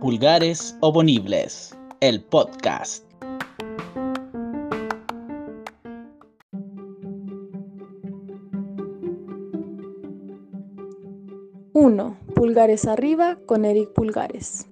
Pulgares Oponibles, el podcast. Uno, Pulgares arriba con Eric Pulgares.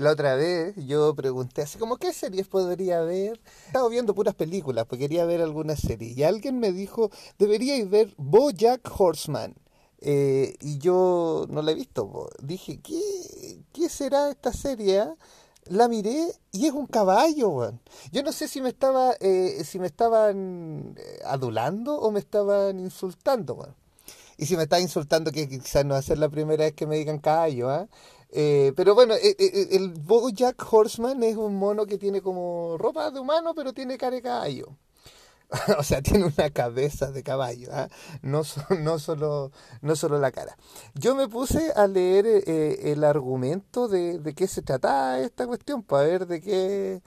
La otra vez yo pregunté así como qué series podría ver. Estaba viendo puras películas, porque quería ver alguna serie. Y alguien me dijo, deberíais ver BoJack Horseman. Eh, y yo no la he visto. Dije, ¿qué, ¿qué será esta serie? ah? La miré y es un caballo. Yo no sé si me estaba, eh, si me estaban eh, adulando o me estaban insultando. Y si me está insultando, que quizás no va a ser la primera vez que me digan caballo, ¿ah? Pero bueno, eh, eh, el BoJack Horseman es un mono que tiene como ropa de humano, pero tiene cara de caballo. O sea, tiene una cabeza de caballo, ¿ah? no, no, solo, no solo la cara. Yo me puse a leer eh, el argumento de, de qué se trataba esta cuestión, para ver de qué,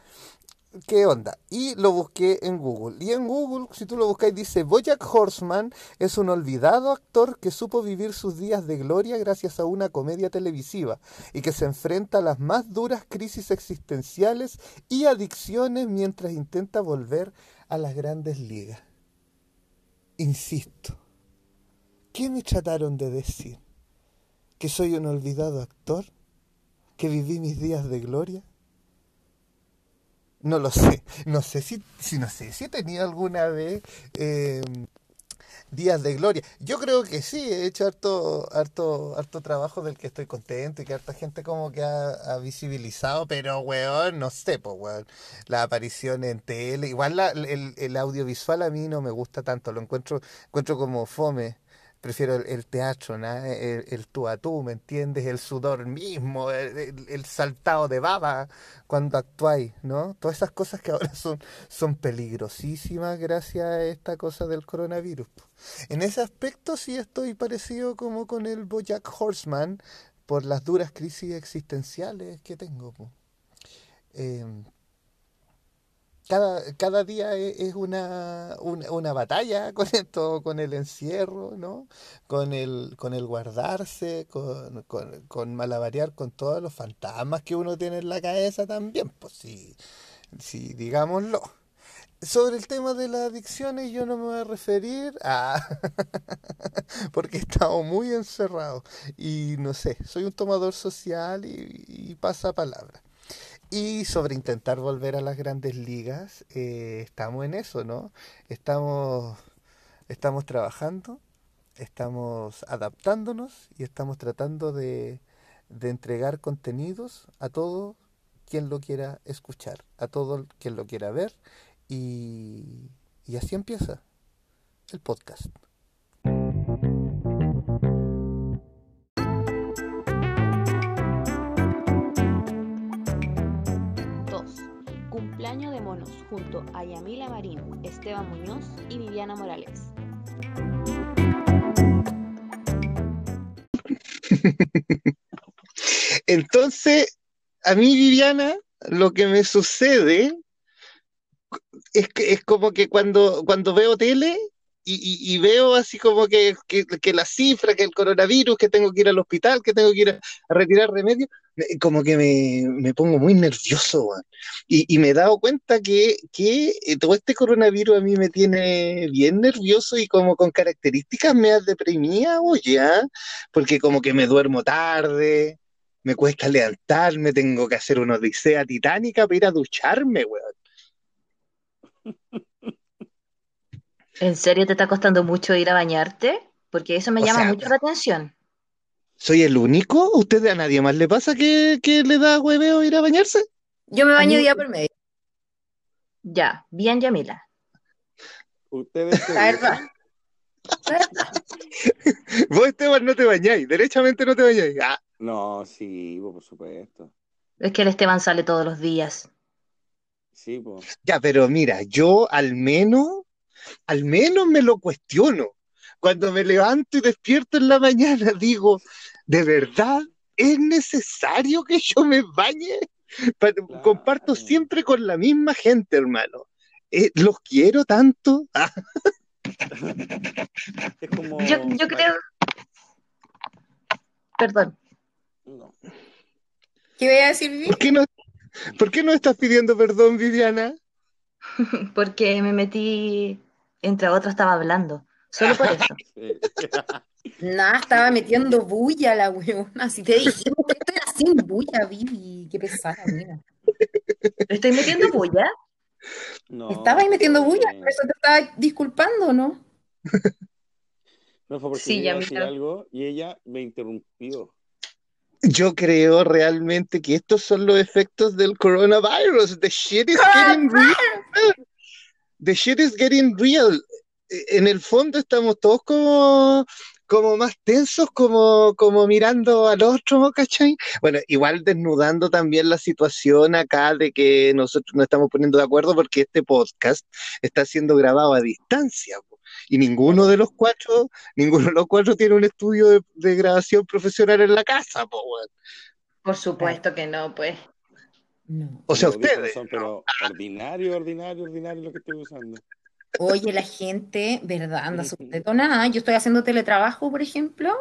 qué onda. Y lo busqué en Google. Y en Google, si tú lo buscas, dice, Bojack Horseman es un olvidado actor que supo vivir sus días de gloria gracias a una comedia televisiva y que se enfrenta a las más duras crisis existenciales y adicciones mientras intenta volver a las grandes ligas. Insisto, ¿qué me trataron de decir? ¿Que soy un olvidado actor? ¿Que viví mis días de gloria? No lo sé. No sé si, si no sé si he tenido alguna vez eh, días de gloria. Yo creo que sí, he hecho harto, harto, harto trabajo del que estoy contento y que harta gente como que ha, ha visibilizado, pero weón, no sé, pues weón. La aparición en tele, igual la- el, el audiovisual a mí no me gusta tanto, lo encuentro, encuentro como fome. Prefiero el, teatro, ¿no? El, el tú a tú, ¿me entiendes? El sudor mismo, el, saltado de baba cuando actuáis, ¿no? Todas esas cosas que ahora son, son peligrosísimas gracias a esta cosa del coronavirus. En ese aspecto sí estoy parecido como con el Bojack Horseman por las duras crisis existenciales que tengo. po. Cada, cada día e- es una, una, batalla con esto, con el encierro, ¿no? Con el, con el guardarse, con, con, con con todos los fantasmas que uno tiene en la cabeza también, pues sí, sí, digámoslo. Sobre el tema de las adicciones yo no me voy a referir a... porque he estado muy encerrado y no sé, soy un tomador social y, y pasa palabra. Y sobre intentar volver a las grandes ligas, eh, estamos en eso, ¿no? Estamos, estamos trabajando, estamos adaptándonos y estamos tratando de, de entregar contenidos a todo quien lo quiera escuchar, a todo quien lo quiera ver. Y, y así empieza el podcast. Cumpleaños de monos junto a Yamila Marín, Esteban Muñoz y Viviana Morales. Entonces, a mí, Viviana, lo que me sucede es que es como que cuando, cuando veo tele y, y- veo así como que, que, que la cifra, que el coronavirus, que tengo que ir al hospital, que tengo que ir a, retirar remedios, me- como que me, me pongo muy nervioso, weón. Y, me he dado cuenta que, que eh, todo este coronavirus a mí me tiene bien nervioso y como con características medias deprimidas, oye, ¿ah? Porque como que me duermo tarde, me cuesta levantarme, tengo que hacer una odisea titánica para ir a ducharme, weón. ¿En serio te está costando mucho ir a bañarte? Porque eso me O llama sea, mucho la atención. ¿Soy el único? ¿Usted a nadie más le pasa que, que le da hueveo ir a bañarse? Yo me baño mí, día por medio. Ya, bien, Yamila. Ustedes vos, Esteban, no te bañáis, derechamente no te bañáis. Ah, no, sí, po, por supuesto. Es que el Esteban sale todos los días. Sí, pues. ya, pero mira, yo al menos, al menos me lo cuestiono. Cuando me levanto y despierto en la mañana, digo, ¿de verdad es necesario que yo me bañe? Pa- Comparto siempre con la misma gente, hermano. eh, los quiero tanto. Es como. Yo, yo creo. Perdón. No. ¿Qué voy a decir, Vivi? ¿por qué no, por qué no estás pidiendo perdón, Viviana? Porque me metí, entre otros, estaba hablando. Solo por eso. Nada, estaba metiendo bulla la weona. Si te dije, esto era sin bulla, Vivi. Qué pesada, mira. ¿Estoy metiendo bulla? No, Estaba ahí metiendo bulla, por eso te estaba disculpando, ¿no? No fue porque Sí, yo iba ya a decir algo y ella me interrumpió. Yo creo realmente que estos son los efectos del coronavirus. The shit is getting real. The shit is getting real. Eh, En el fondo estamos todos como, como más tensos, como, como mirando al otro, ¿cachai? Bueno, igual desnudando también la situación acá de que nosotros nos estamos poniendo de acuerdo porque este podcast está siendo grabado a distancia. Y ninguno de los cuatro, ninguno de los cuatro tiene un estudio de, grabación profesional en la casa, po. Por supuesto que no, pues. No. O sea, ustedes. son, pero ordinario, ordinario, ordinario lo que estoy usando. Oye, la gente, ¿verdad? Anda súper detonada. Yo estoy haciendo teletrabajo, por ejemplo,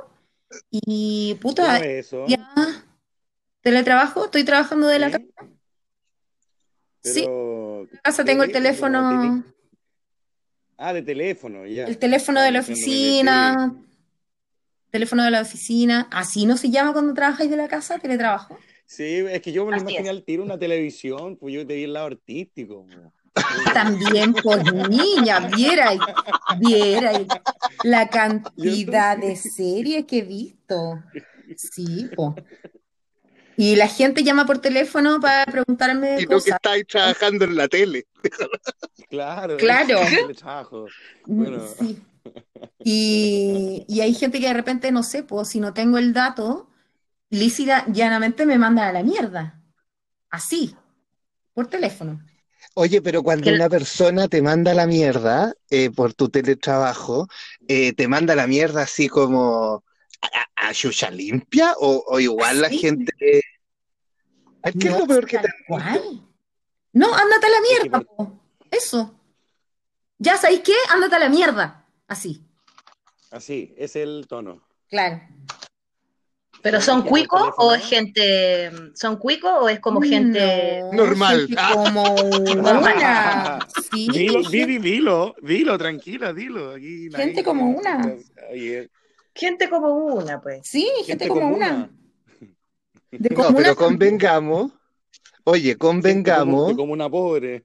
y ¿Cómo puta, es eso? ya. Teletrabajo, estoy trabajando de la ¿Sí? casa. Sí, en la casa tengo el teléfono, tele- Ah, de teléfono, ya. el teléfono de la oficina, teléfono de la oficina. ¿Así no se llama cuando trabajáis de la casa? ¿Teletrabajo? Sí, es que yo me lo imaginé al tiro una televisión, pues yo te vi el lado artístico. po. También, pues niña, viera, viera la cantidad de series que he visto. Sí, pues. Y la gente llama por teléfono para preguntarme Y no que cosas. estáis trabajando en la tele. Claro, Claro. Bueno, Sí. Y, y hay gente que de repente, no sé, pues si no tengo el dato, lícita llanamente me manda a la mierda. Así, por teléfono. Oye, pero cuando Que- una persona te manda a la mierda eh, por tu teletrabajo, eh, te manda a la mierda así como a, limpia o, o igual la gente... ¿Qué es No, lo peor que tal te cual. No, ándate a la mierda, po. Eso. ¿Ya sabéis qué? Ándate a la mierda. Así, así, es el tono. claro. ¿Pero son cuicos o es gente. ¿Son cuicos o es como gente. No, Normal. gente como una. Sí, Dilo, gente- Vivi, dilo, dilo, tranquila, dilo. Aquí Gente como una. Oye, Gente como una, pues. sí, gente, gente como como una. una. De No, pero convengamos, oye, Gente como, convengamos, como una pobre.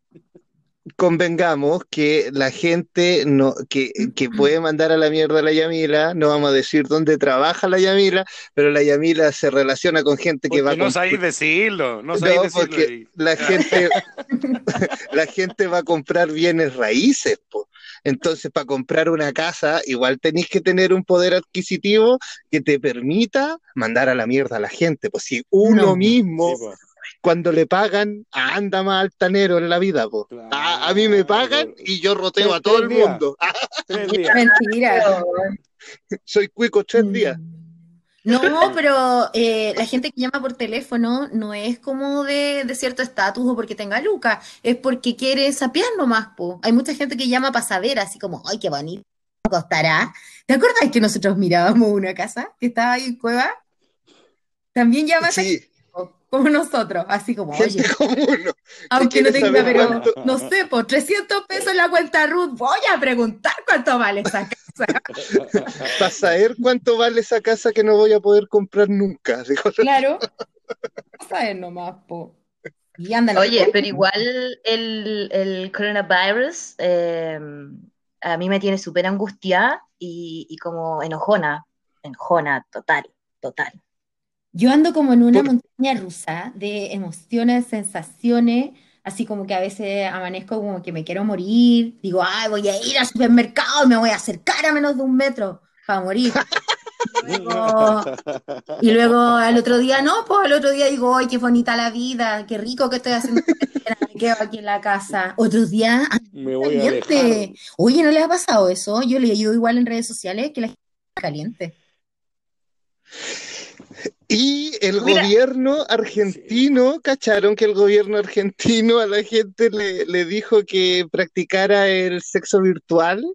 Convengamos que la gente no, que, que puede mandar a la mierda a la Yamila, no vamos a decir dónde trabaja la Yamila, pero la Yamila se relaciona con gente que Porque va no con sabéis decirlo, no sabéis No, decirlo. porque ahí. la gente, la gente va a comprar bienes raíces, po. Entonces, para comprar una casa, igual tenéis que tener un poder adquisitivo que te permita mandar a la mierda a la gente. Pues si uno No. mismo, Sí, cuando le pagan, anda más altanero en la vida. A, a mí me pagan y yo roteo a todo el días. mundo. Tres días. Mentira. soy cuico tres días. No, pero eh, la gente que llama por teléfono no es como de, de cierto estatus o porque tenga lucas, es porque quiere sapear nomás, po. Hay mucha gente que llama para saber, así como, ay, qué bonito costará. ¿Te acuerdas que nosotros mirábamos una casa que estaba ahí en Cueva? También llama esa Sí, como nosotros, así como, oye, gente como uno. aunque no tenga, pero, cuánto- no sé, por 300 pesos en la cuenta Ruth, voy a preguntar cuánto vale esa casa. Para saber cuánto vale esa casa que no voy a poder comprar nunca. Digo, Claro. A saber nomás, po. Y Oye, pero igual el, el coronavirus eh, a mí me tiene súper angustiada y, y como enojona, enojona, total, total. Yo ando como en una Por- montaña rusa de emociones, sensaciones, así como que a veces amanezco como que me quiero morir, digo, ay, voy a ir al supermercado y me voy a acercar a menos de un metro para morir. Luego- y luego al otro día, no, pues al otro día digo, ay, qué bonita la vida, qué rico que estoy haciendo, me quedo aquí en la casa. Otros días, Me voy a caliente. Oye, ¿no les ha pasado eso? Yo he leído igual en redes sociales que la gente está caliente. Y el Mira. gobierno argentino, ¿cacharon que el gobierno argentino a la gente le, le dijo que practicara el sexo virtual?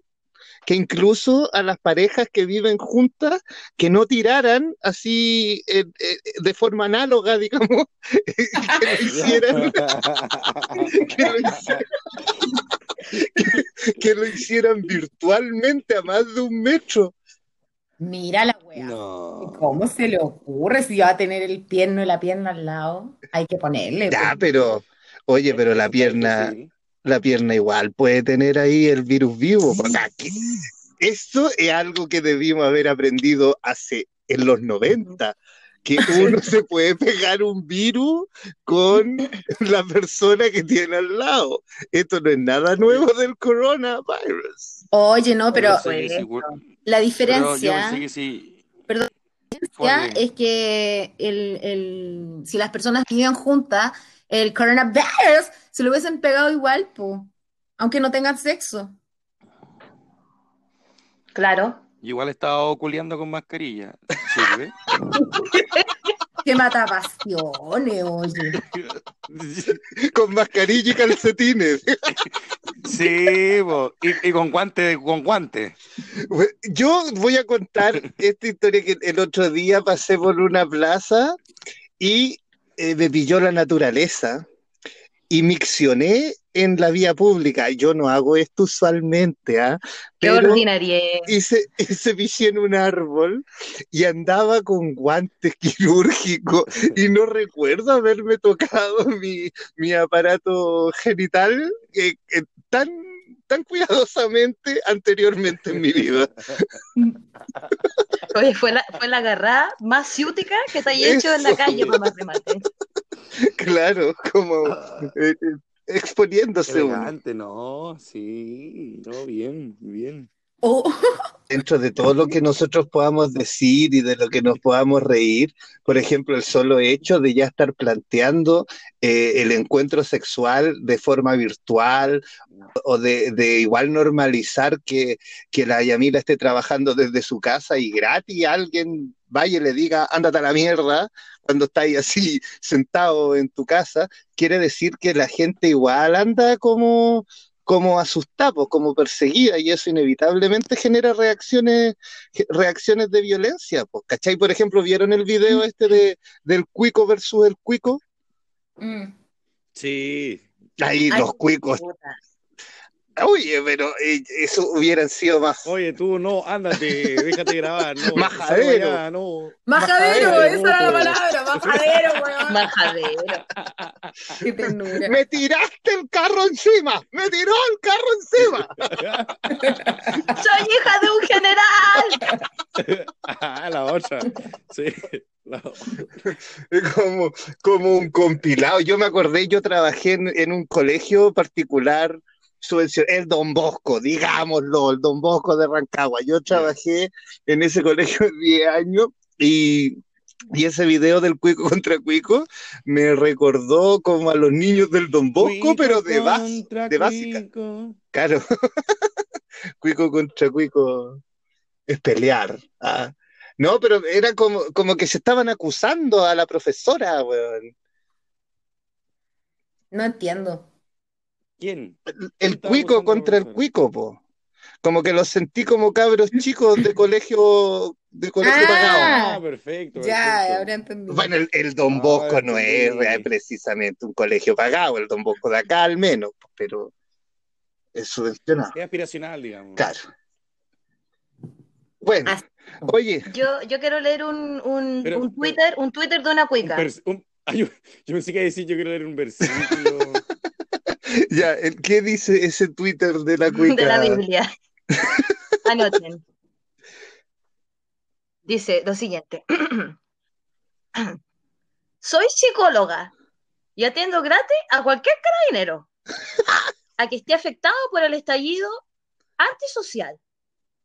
Que incluso a las parejas que viven juntas, que no tiraran así eh, eh, de forma análoga, digamos, que lo hicieran, que lo hicieran, que- que lo hicieran virtualmente a más de un metro. Mira la wea. No. ¿Cómo se le ocurre si va a tener el pierno y la pierna al lado? Hay que ponerle. Ya, pues. pero, oye, pero la pierna, Sí. la pierna igual puede tener ahí el virus vivo. porque aquí- esto es algo que debimos haber aprendido hace en los 90, que uno se puede pegar un virus con la persona que tiene al lado. Esto no es nada nuevo del coronavirus. Oye, no, pero sí, la Pero yo diferencia, pensé que sí. perdón, la diferencia es que el, el- si las personas vivían juntas, el coronavirus se lo hubiesen pegado igual, po, aunque no tengan sexo. Claro. Igual estaba oculeando con mascarilla. ¿Sirve? Que mata pasiones, oye. Con mascarilla y calcetines. Sí, po. Y, y con guante, con guante. Yo voy a contar esta historia que el otro día pasé por una plaza y eh, me pilló la naturaleza y miccioné en la vía pública. Yo no hago esto usualmente, ¿ah? Qué Pero ordinaria. hice, hice pipí en un árbol y andaba con guantes quirúrgicos y no recuerdo haberme tocado mi, mi aparato genital eh, eh, tan, tan cuidadosamente anteriormente en mi vida. Oye, fue la, fue la agarrada más ciútica que te haya hecho en la calle, por más remate. Claro, como eh, exponiéndose uno. No, sí, no, bien, bien. Oh, Dentro de todo lo que nosotros podamos decir y de lo que nos podamos reír, por ejemplo, el solo hecho de ya estar planteando eh, el encuentro sexual de forma virtual o de, de igual normalizar que, que la Yamila esté trabajando desde su casa y gratis alguien vaya y le diga, ándate a la mierda, cuando estáis así sentado en tu casa, quiere decir que la gente igual anda como, como asustada, pues, como perseguida, y eso inevitablemente genera reacciones, reacciones de violencia. Pues, ¿cachai? Por ejemplo, ¿vieron el video este de, del cuico versus el cuico? mm. Sí, Ahí Ay, los cuicos. Oye, pero eh, eso hubieran sido más. oye, tú no, ándate, déjate grabar, no, Majadero. allá, no. Majadero, Majadero, esa era la palabra, majadero, weón. Majadero. Qué ternura. ¡Me tiraste el carro encima! ¡Me tiró el carro encima! Soy hija de un general. Ah, la otra, sí, la- Como, como un compilado. Yo me acordé, yo trabajé en, en un colegio particular, subvencio- el Don Bosco, digámoslo, el Don Bosco de Rancagua. Yo trabajé en ese colegio 10 años y, y ese video del Cuico contra Cuico me recordó como a los niños del Don Bosco, Cuico pero de, bas- contra de básica. Cuico. Claro. Cuico contra Cuico es pelear. ah. No, pero era como, como que se estaban acusando a la profesora, weón. No entiendo. ¿Quién? El cuico contra el cuico, po. Como que los sentí como cabros chicos de colegio, de colegio Ah. pagado. Ah, perfecto, Ya, perfecto. ahora entendí. Bueno, el, el Don Ah, Bosco no es eh, precisamente un colegio pagado, el Don Bosco de acá al menos, pero es subvencionado. Es aspiracional, digamos. Claro. Bueno, Así. oye, Yo, yo quiero leer un, un, Pero- un Twitter, un Twitter de una Un cuica. un- yo, yo pensé que iba a decir, yo quiero leer un versículo. ya, ¿qué dice ese Twitter de la de cuica? la Biblia. Anoten. Dice lo siguiente. Soy psicóloga y atiendo gratis a cualquier carabinero a que esté afectado por el estallido antisocial.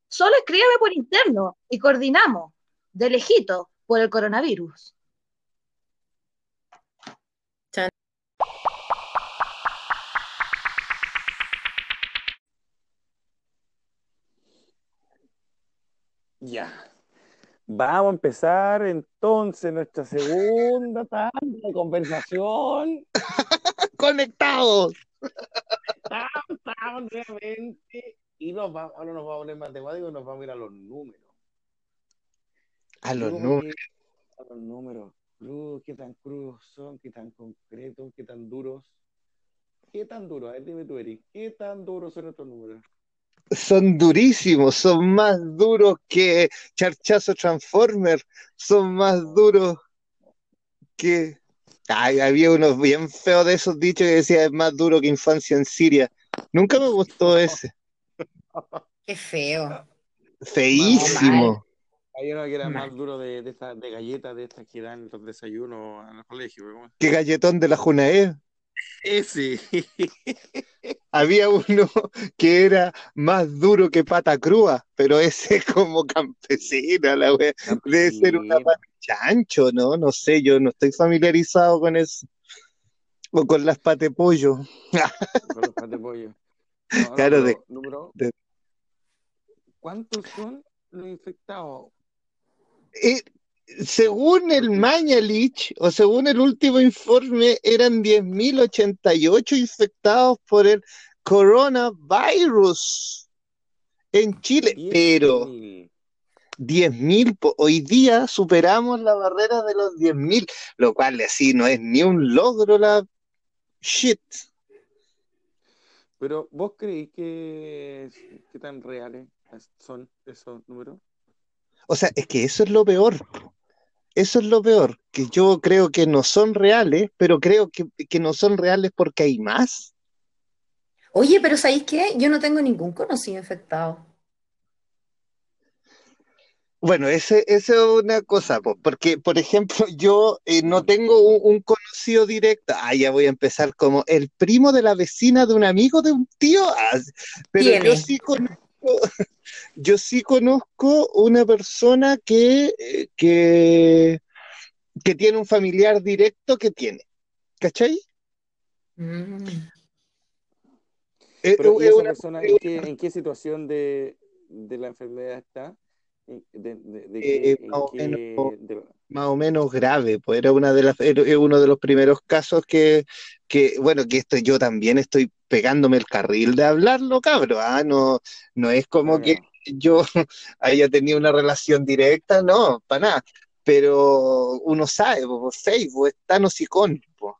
Solo escríbeme por interno y coordinamos de lejito por el coronavirus. Ya. Vamos a empezar entonces nuestra segunda tanda de conversación. ¡Conectados! Estamos, nuevamente. Y nos ahora nos vamos a poner matemáticos, nos vamos a ir a los números. A los números. A los números. Crudos, qué tan crudos son, qué tan concretos, qué tan duros. ¿Qué tan duros? A ver, dime tú, Eric. ¿Qué tan duros son estos números? Son durísimos, son más duros que Charchazo Transformer, son más duros que... Ay, había unos bien feos de esos dichos que decía es más duro que infancia en Siria. Nunca me gustó ese. Qué feo. Feísimo. Hay uno que era más duro de, de, estas- de galletas, de estas que dan en los desayunos en el colegio. Qué galletón de la Junaed. Ese. Había uno que era más duro que pata crúa, pero ese es como campesina, la wea. Debe ser una pata chancho, ¿no? No sé, yo no estoy familiarizado con eso. O con las pate pollo. Con los pates de pollo. No, Claro, de- número- de- ¿Cuántos son los infectados? Eh, según el Mañalich, o según el último informe, eran 10.088 infectados por el coronavirus en Chile, pero 10.000. 10.000, po- hoy día superamos la barrera de los 10.000, lo cual así no es ni un logro la shit. Pero ¿vos creéis que qué tan reales son esos números? O sea, es que eso es lo peor. Eso es lo peor, que yo creo que no son reales, pero creo que, que no son reales porque hay más. Oye, pero ¿sabéis qué? Yo no tengo ningún conocido infectado. Bueno, ese, esa es una cosa, po, porque, por ejemplo, yo eh, no tengo un, un conocido directo. Ah, ya voy a empezar como el primo de la vecina de un amigo de un tío. Ah, pero yo sí conozco, yo sí conozco una persona que, eh, que, que tiene un familiar directo que tiene. ¿Cachai? Mm. Eh, Pero ¿y es esa una- persona en qué, en qué situación de, de la enfermedad está? ¿En- De, de- de Eh, más o qué- menos- de- más o menos grave, pues era una de las, era uno de los primeros casos que, que, bueno, que esto yo también estoy pegándome el carril de hablarlo, cabro, ah, no, no es como No, que no. yo haya tenido una relación directa, no, para nada, pero uno sabe, po, por Facebook, es tan hocicón, po.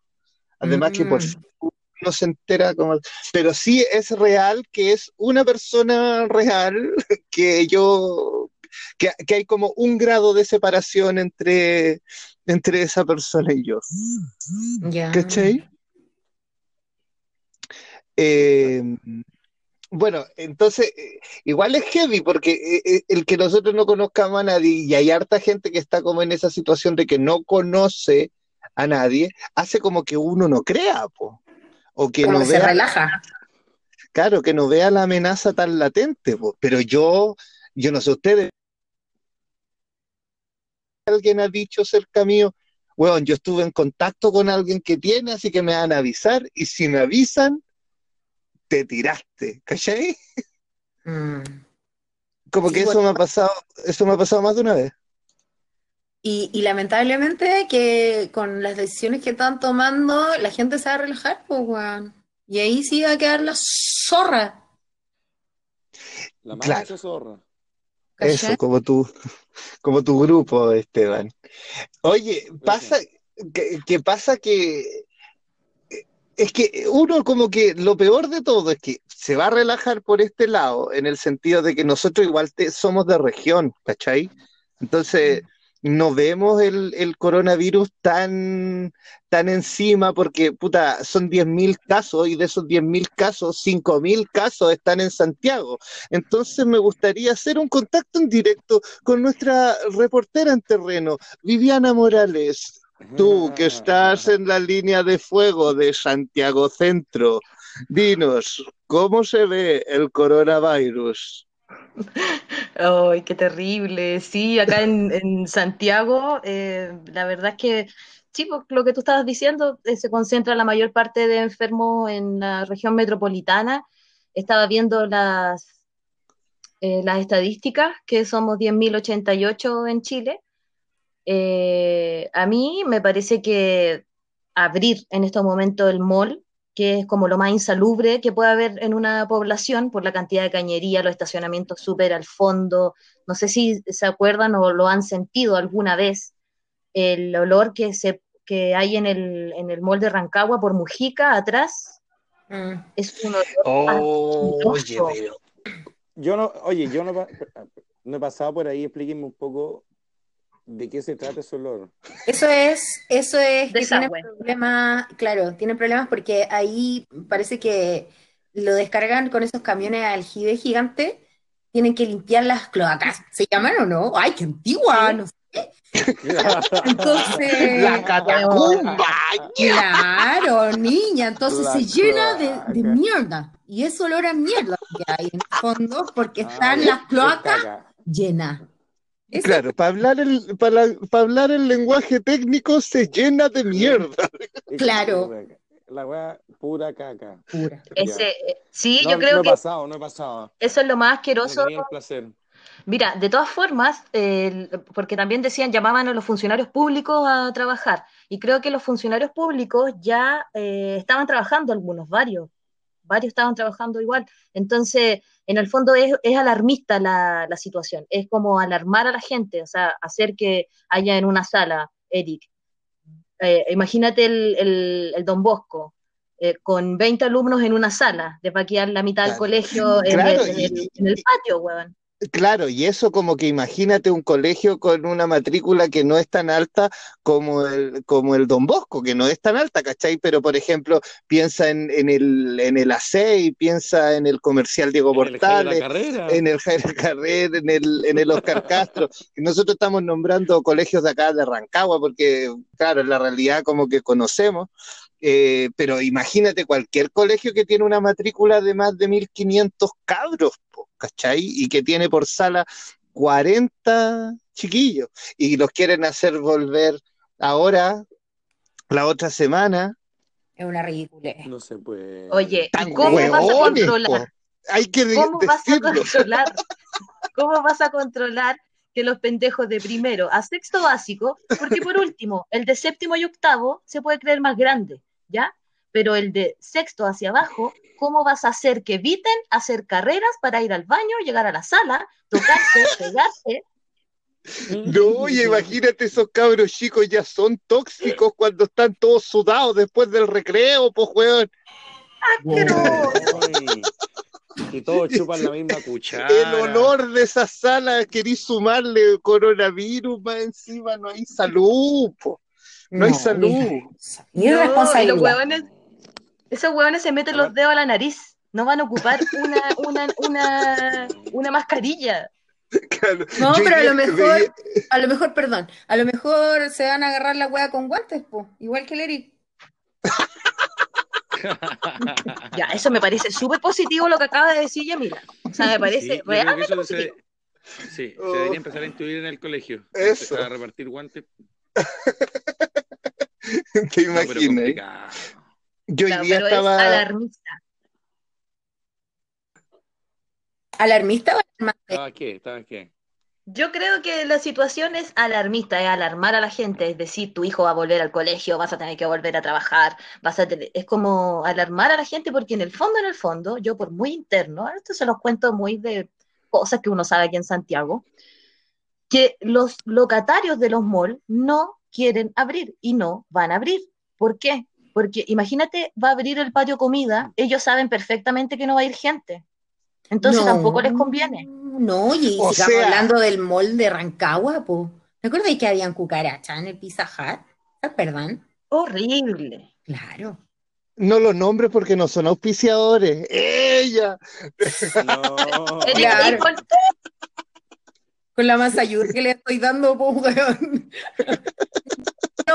Además que por Mm. Facebook uno se entera como, pero sí es real que es una persona real que yo que, que hay como un grado de separación entre, entre esa persona y yo. Ya. ¿Cachai? Eh, bueno, entonces, eh, igual es heavy porque eh, eh, el que nosotros no conozcamos a nadie y hay harta gente que está como en esa situación de que no conoce a nadie, hace como que uno no crea, po. O que Como no que se vea, relaja. claro, que no vea la amenaza tan latente, po. Pero yo, yo no sé ustedes, alguien ha dicho cerca mío, weón, yo estuve en contacto con alguien que tiene, así que me van a avisar, y si me avisan, te tiraste, ¿cachai? Mm. Como Sí, que eso bueno. me ha pasado, eso me ha pasado más de una vez. Y, y lamentablemente que con las decisiones que están tomando, la gente se va a relajar, pues, weón. Y ahí sí va a quedar la zorra. La Claro. mancha zorra. ¿cachai? Eso, como tu, como tu grupo, Esteban. Oye, pasa, que, que pasa que es que uno como que lo peor de todo es que se va a relajar por este lado, en el sentido de que nosotros igual te- somos de región, ¿cachai? Entonces, no vemos el, el coronavirus tan, tan encima porque, puta, son 10.000 casos y de esos 10.000 casos, 5.000 casos están en Santiago. Entonces me gustaría hacer un contacto en directo con nuestra reportera en terreno, Viviana Morales. Tú que estás en la línea de fuego de Santiago Centro, dinos, ¿cómo se ve el coronavirus? Ay, qué terrible. Sí, acá en, Santiago, eh, la verdad es que, sí, pues, lo que tú estabas diciendo, eh, se concentra la mayor parte de enfermos en la región metropolitana. Estaba viendo las, eh, las estadísticas, que somos 10.088 en Chile, eh, a mí me parece que abrir en estos momentos el mall, que es como lo más insalubre que puede haber en una población por la cantidad de cañería, los estacionamientos súper al fondo, no sé si se acuerdan o lo han sentido alguna vez, el olor que, se, que hay en el, en el mall de Rancagua por Mujica, atrás, Mm. es un olor Oh, oye, pero Yo no, oye, yo no, no he pasado por ahí, explíquenme un poco de qué se trata ese olor. Eso es, eso es que tiene problemas, claro, tiene problemas porque ahí parece que lo descargan con esos camiones de aljibe gigante, tienen que limpiar las cloacas, ¿se llaman o no? ¡Ay, qué antigua! No sé. Entonces, la catacumba. claro, niña, entonces La se llena de, mierda. Y es olor a mierda que hay en el fondo porque están las cloacas llenas. Eso Claro, para hablar el, para, para hablar el lenguaje técnico se llena de mierda. Claro. La weá, pura caca. pura. Ese, eh, sí, No, yo creo no he que pasado, no he pasado. eso es lo más asqueroso. tenía el placer. Mira, de todas formas, el- porque también decían, llamaban a los funcionarios públicos a trabajar, y creo que los funcionarios públicos ya eh, estaban trabajando algunos, varios, varios estaban trabajando igual. Entonces, en el fondo es, es alarmista la, la situación, es como alarmar a la gente, o sea, hacer que haya en una sala, Eric, eh, imagínate el, el- el Don Bosco. eh, con 20 alumnos en una sala, de la mitad del colegio en, Claro, el, en el- y- en el patio, weón. Claro, y eso como que imagínate un colegio con una matrícula que no es tan alta como el, como el Don Bosco, que no es tan alta, ¿cachai? Pero, por ejemplo, piensa en, en el, en el ACEI, piensa en el comercial Diego Portales, en el Jaime Carrer, en el, en el Oscar Castro. Nosotros estamos nombrando colegios de acá de Rancagua, porque, claro, en la realidad como que conocemos, eh, pero imagínate cualquier colegio que tiene una matrícula de más de 1500 cabros, ¿cachai? Y que tiene por sala 40 chiquillos, y los quieren hacer volver ahora, la otra semana. Es una ridiculez. No se puede. Oye, Tan ¿y cómo vas a controlar? po. Hay que ¿Cómo vas a decirlo. controlar? ¿Cómo vas a controlar que los pendejos de primero a sexto básico, porque por último, el de séptimo y octavo se puede creer más grande, ¿ya? Pero el de sexto hacia abajo, ¿cómo vas a hacer que eviten hacer carreras para ir al baño, llegar a la sala, tocarse, pegarse? No, oye, imagínate esos cabros chicos ya son tóxicos cuando están todos sudados después del recreo, pues, weón. Y todos chupan la misma cuchara. El honor de esa sala, querís sumarle coronavirus más encima, no hay salud, po. No, hay salud. Ni No, y los responsabilidad. huevones, esos huevones se meten los dedos a la nariz, no van a ocupar una, una, una, una mascarilla. Claro, No, yo pero a lo mejor, veía- a lo mejor, perdón, a lo mejor se van a agarrar la hueá con guantes, po, igual que el Eric. Ya, eso me parece súper positivo lo que acaba de decir Yamila. O sea, me Sí, parece que realmente eso se, positivo. sí, se Oh. debería empezar a instruir en el colegio. Eso. Empezar a repartir guantes. te imaginas. Yo hoy Claro, día pero estaba. es alarmista. ¿Alarmista o alarmante? ¿Estaba qué? ¿Estaba qué? Yo creo que la situación es alarmista, es alarmar a la gente, es decir, tu hijo va a volver al colegio, vas a tener que volver a trabajar, vas a tener, es como alarmar a la gente porque en el fondo, en el fondo, yo por muy interno, esto se los cuento muy de cosas que uno sabe aquí en Santiago, que los locatarios de los malls no quieren abrir y no van a abrir. ¿Por qué? Porque imagínate, va a abrir el patio comida, ellos saben perfectamente que no va a ir gente. Entonces No. tampoco les conviene. No, y O sigamos sea- hablando del mall de Rancagua, po. ¿Te acuerdas que habían cucarachas en el Pizza Hut? ¿Se acuerdan? Horrible. Claro. No los nombres porque no son auspiciadores. ¡Ella! No. Claro. ¿y cuál- Con la masa ayuda que le estoy dando, po, weón.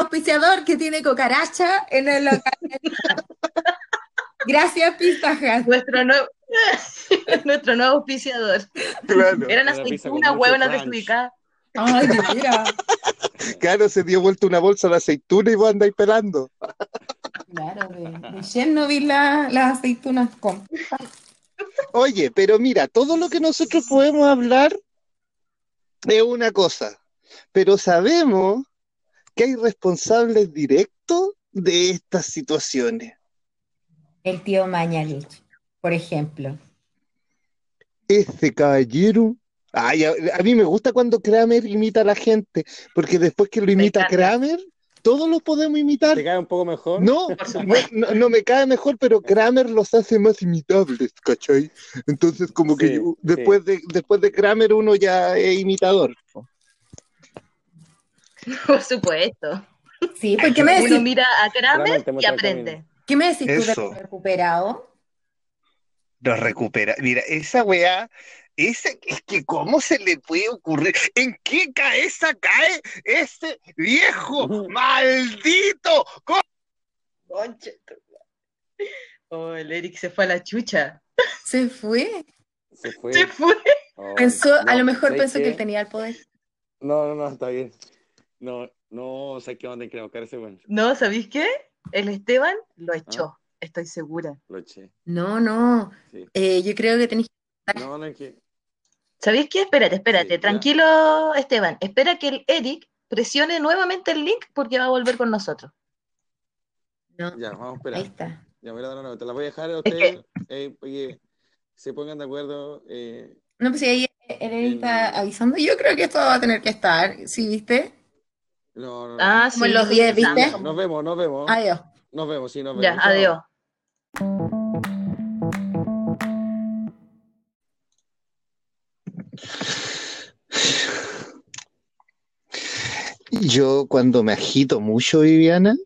Auspiciador que tiene cucaracha en el local. Gracias, Pizza Hut. nuestro nuevo, nuestro nuevo auspiciador. Claro, Eran aceitunas, huevonas desubicadas. Ay, mira. claro, se dio vuelta una bolsa de aceituna y vos andáis pelando. Claro, de, de Chernobyl la- las aceitunas con. Oye, pero mira, todo lo que nosotros podemos hablar es una cosa, pero sabemos que hay responsables directos de estas situaciones. El tío Mañalich, por ejemplo. Este caballero. Ay, a, a mí me gusta cuando Kramer imita a la gente, porque después que lo imita. Kramer, todos lo podemos imitar. ¿Te cae un poco mejor? No, no, no me cae mejor, pero Kramer los hace más imitables, ¿cachai? Entonces, como que Sí, yo- después de, después de Kramer uno ya es imitador. Por supuesto. Sí, pues ¿qué me Uno decís, mira a Kramer y aprende. ¿qué me decís tú de Eso. lo recuperado? Lo recupera. Mira, esa weá, esa, es que cómo se le puede ocurrir, ¿en qué cabeza cae ese viejo maldito? Madre. Oh, el Eric se fue a la chucha. Se fue. Se fue. Se fue. Pensó, a lo mejor ¿sabes pensó que qué? él tenía el poder. No, no, no, está bien. No, no, sé qué onda que buscar ese bueno. No, ¿sabéis qué? El Esteban lo echó, estoy segura. Lo eché. No, no. Sí. Eh, yo creo que tenés que No, no es que. ¿Sabéis qué? Espérate, espérate. Sí, ya. Tranquilo, Esteban. Espera que el Eric presione nuevamente el link porque va a volver con nosotros. No, Ya, vamos a ahí esperar. está. Ya, mira, no, no, te la voy a dejar a ustedes. eh, oye, se pongan de acuerdo. Eh, No, pues si ahí el Eric está avisando, yo creo que esto va a tener que estar. ¿Sí, viste? No, no, no. Ah, Como en los 10, ¿viste? Nos vemos, nos vemos. Adiós. Nos vemos, sí, nos vemos. Ya, Chao. adiós. Yo cuando me agito mucho, Viviana,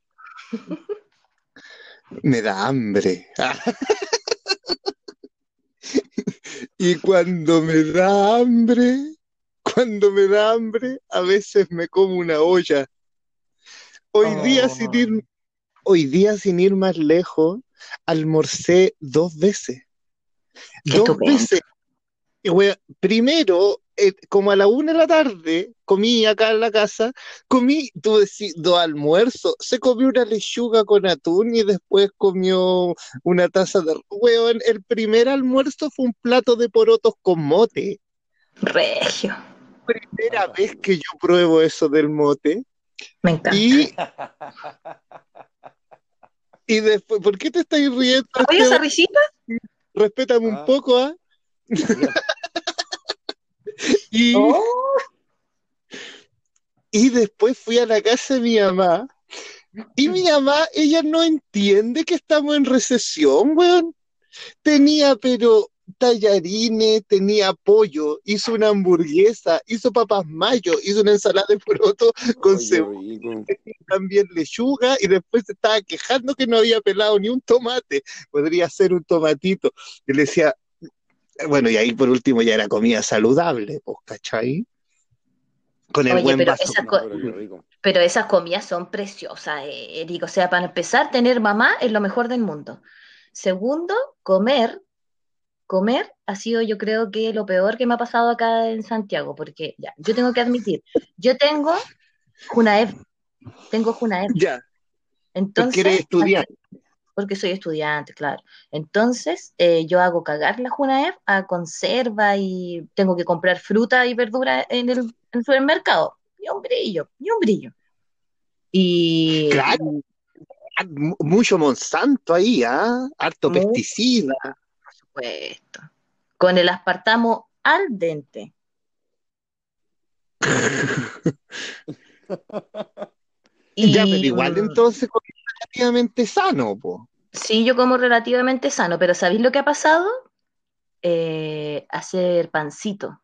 me da hambre. Y cuando me da hambre, cuando me da hambre, a veces me como una olla. Hoy día sin ir, hoy día sin ir más lejos, almorcé dos veces. Qué Dos veces. Y, wea, primero, eh, como a la una de la tarde, comí acá en la casa, comí, tú decís, dos almuerzos. Se comió una lechuga con atún y después comió una taza de... Weón, el primer almuerzo fue un plato de porotos con mote. Regio. Primera vez que yo pruebo eso del mote. Me encanta. Y, y después, ¿por qué te estáis riendo? Oye, esa risita. Respétame un Ah. poco, ¿ah? Y, Oh, y después fui a la casa de mi mamá. Y mi mamá, ella no entiende que estamos en recesión, weón. Tenía, pero tallarines, tenía pollo, hizo una hamburguesa, hizo papas mayo, hizo una ensalada de poroto con Oye, cebolla, también lechuga, y después se estaba quejando que no había pelado ni un tomate. Podría ser un tomatito. Y le decía, bueno, y ahí por último ya era comida saludable, pues, ¿cachai? Con el Oye, buen pero vaso. esa No, co- pero qué rico. Pero esas comidas son preciosas, eh, Eric. O sea, para empezar, tener mamá es lo mejor del mundo. Segundo, comer. Comer ha sido, yo creo que lo peor que me ha pasado acá en Santiago, porque ya, yo tengo que admitir, yo tengo Junaev, tengo Junaev. Ya, porque Entonces, eres estudiante. porque soy estudiante, claro. Entonces, eh, yo hago cagar la Junaev a conserva y tengo que comprar fruta y verdura en el, en el supermercado. Ni un brillo, ni un brillo. Y, Claro. Mu- Mucho Monsanto ahí, ¿ah? Harto pesticida. Supuesto, con el aspartamo al dente. Y, Ya, pero igual mm, entonces relativamente sano, po. Sí, yo como relativamente sano, pero ¿sabéis lo que ha pasado? Eh, hacer pancito.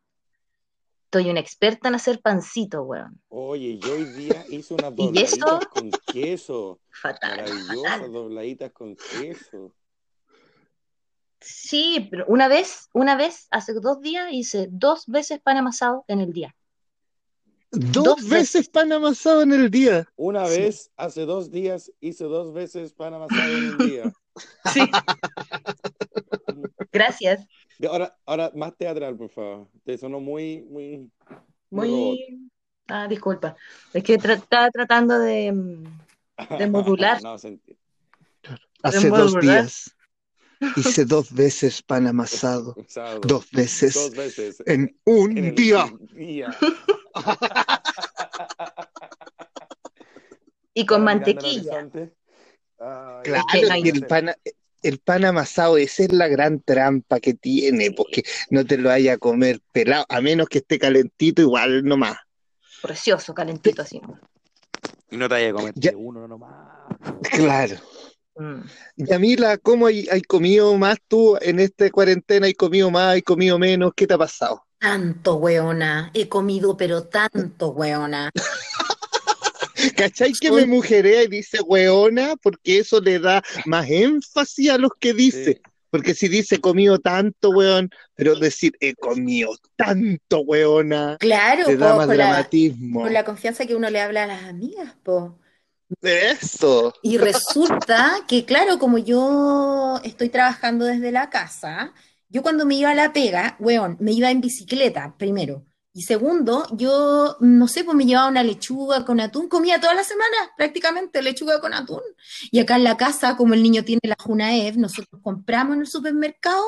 Estoy una experta en hacer pancito, weón. Oye, yo hoy día hice unas ¿Y eso? dobladitas con queso. Fatal, Maravillosas fatal. dobladitas con queso. Sí, pero una vez, una vez, hace dos días hice dos veces pan amasado en el día. Dos, Dos veces veces. pan amasado en el día. Una Sí. vez, hace dos días, hice dos veces pan amasado en un día. Sí. Gracias. Ahora, ahora, más teatral, por favor. Te sonó muy, muy, muy. Ah, disculpa. Es que tra- estaba tratando de, mm, de modular. No, se entiende. Hace dos modular. días. Hice dos veces pan amasado. Dos veces Dos veces. en un en día. día. Y con mantequilla. Claro, y el pan, el pan amasado, esa es la gran trampa que tiene, porque no te lo vaya a comer pelado, a menos que esté calentito, igual nomás. Precioso, calentito así. Y no te vayas a comer Ya. uno nomás. Claro. Mm. Yamila, ¿cómo hay, hay comido más tú en esta cuarentena? ¿Hay comido más? ¿Hay comido menos? ¿Qué te ha pasado? Tanto, weona. He comido, pero tanto, weona. ¿Cachai que me mujerea y dice weona? Porque eso le da más énfasis a los que dice. Sí. Porque si dice comido tanto, weón, pero decir he comido tanto, weona, Claro, le da po, más con la, dramatismo. con la confianza que uno le habla a las amigas, po. Eso. Y resulta que, claro, como yo estoy trabajando desde la casa, yo cuando me iba a la pega, weón, me iba en bicicleta, primero. Y segundo, yo, no sé, pues me llevaba una lechuga con atún, comía toda la semana, prácticamente, lechuga con atún. Y acá en la casa, como el niño tiene la Junaev, nosotros compramos en el supermercado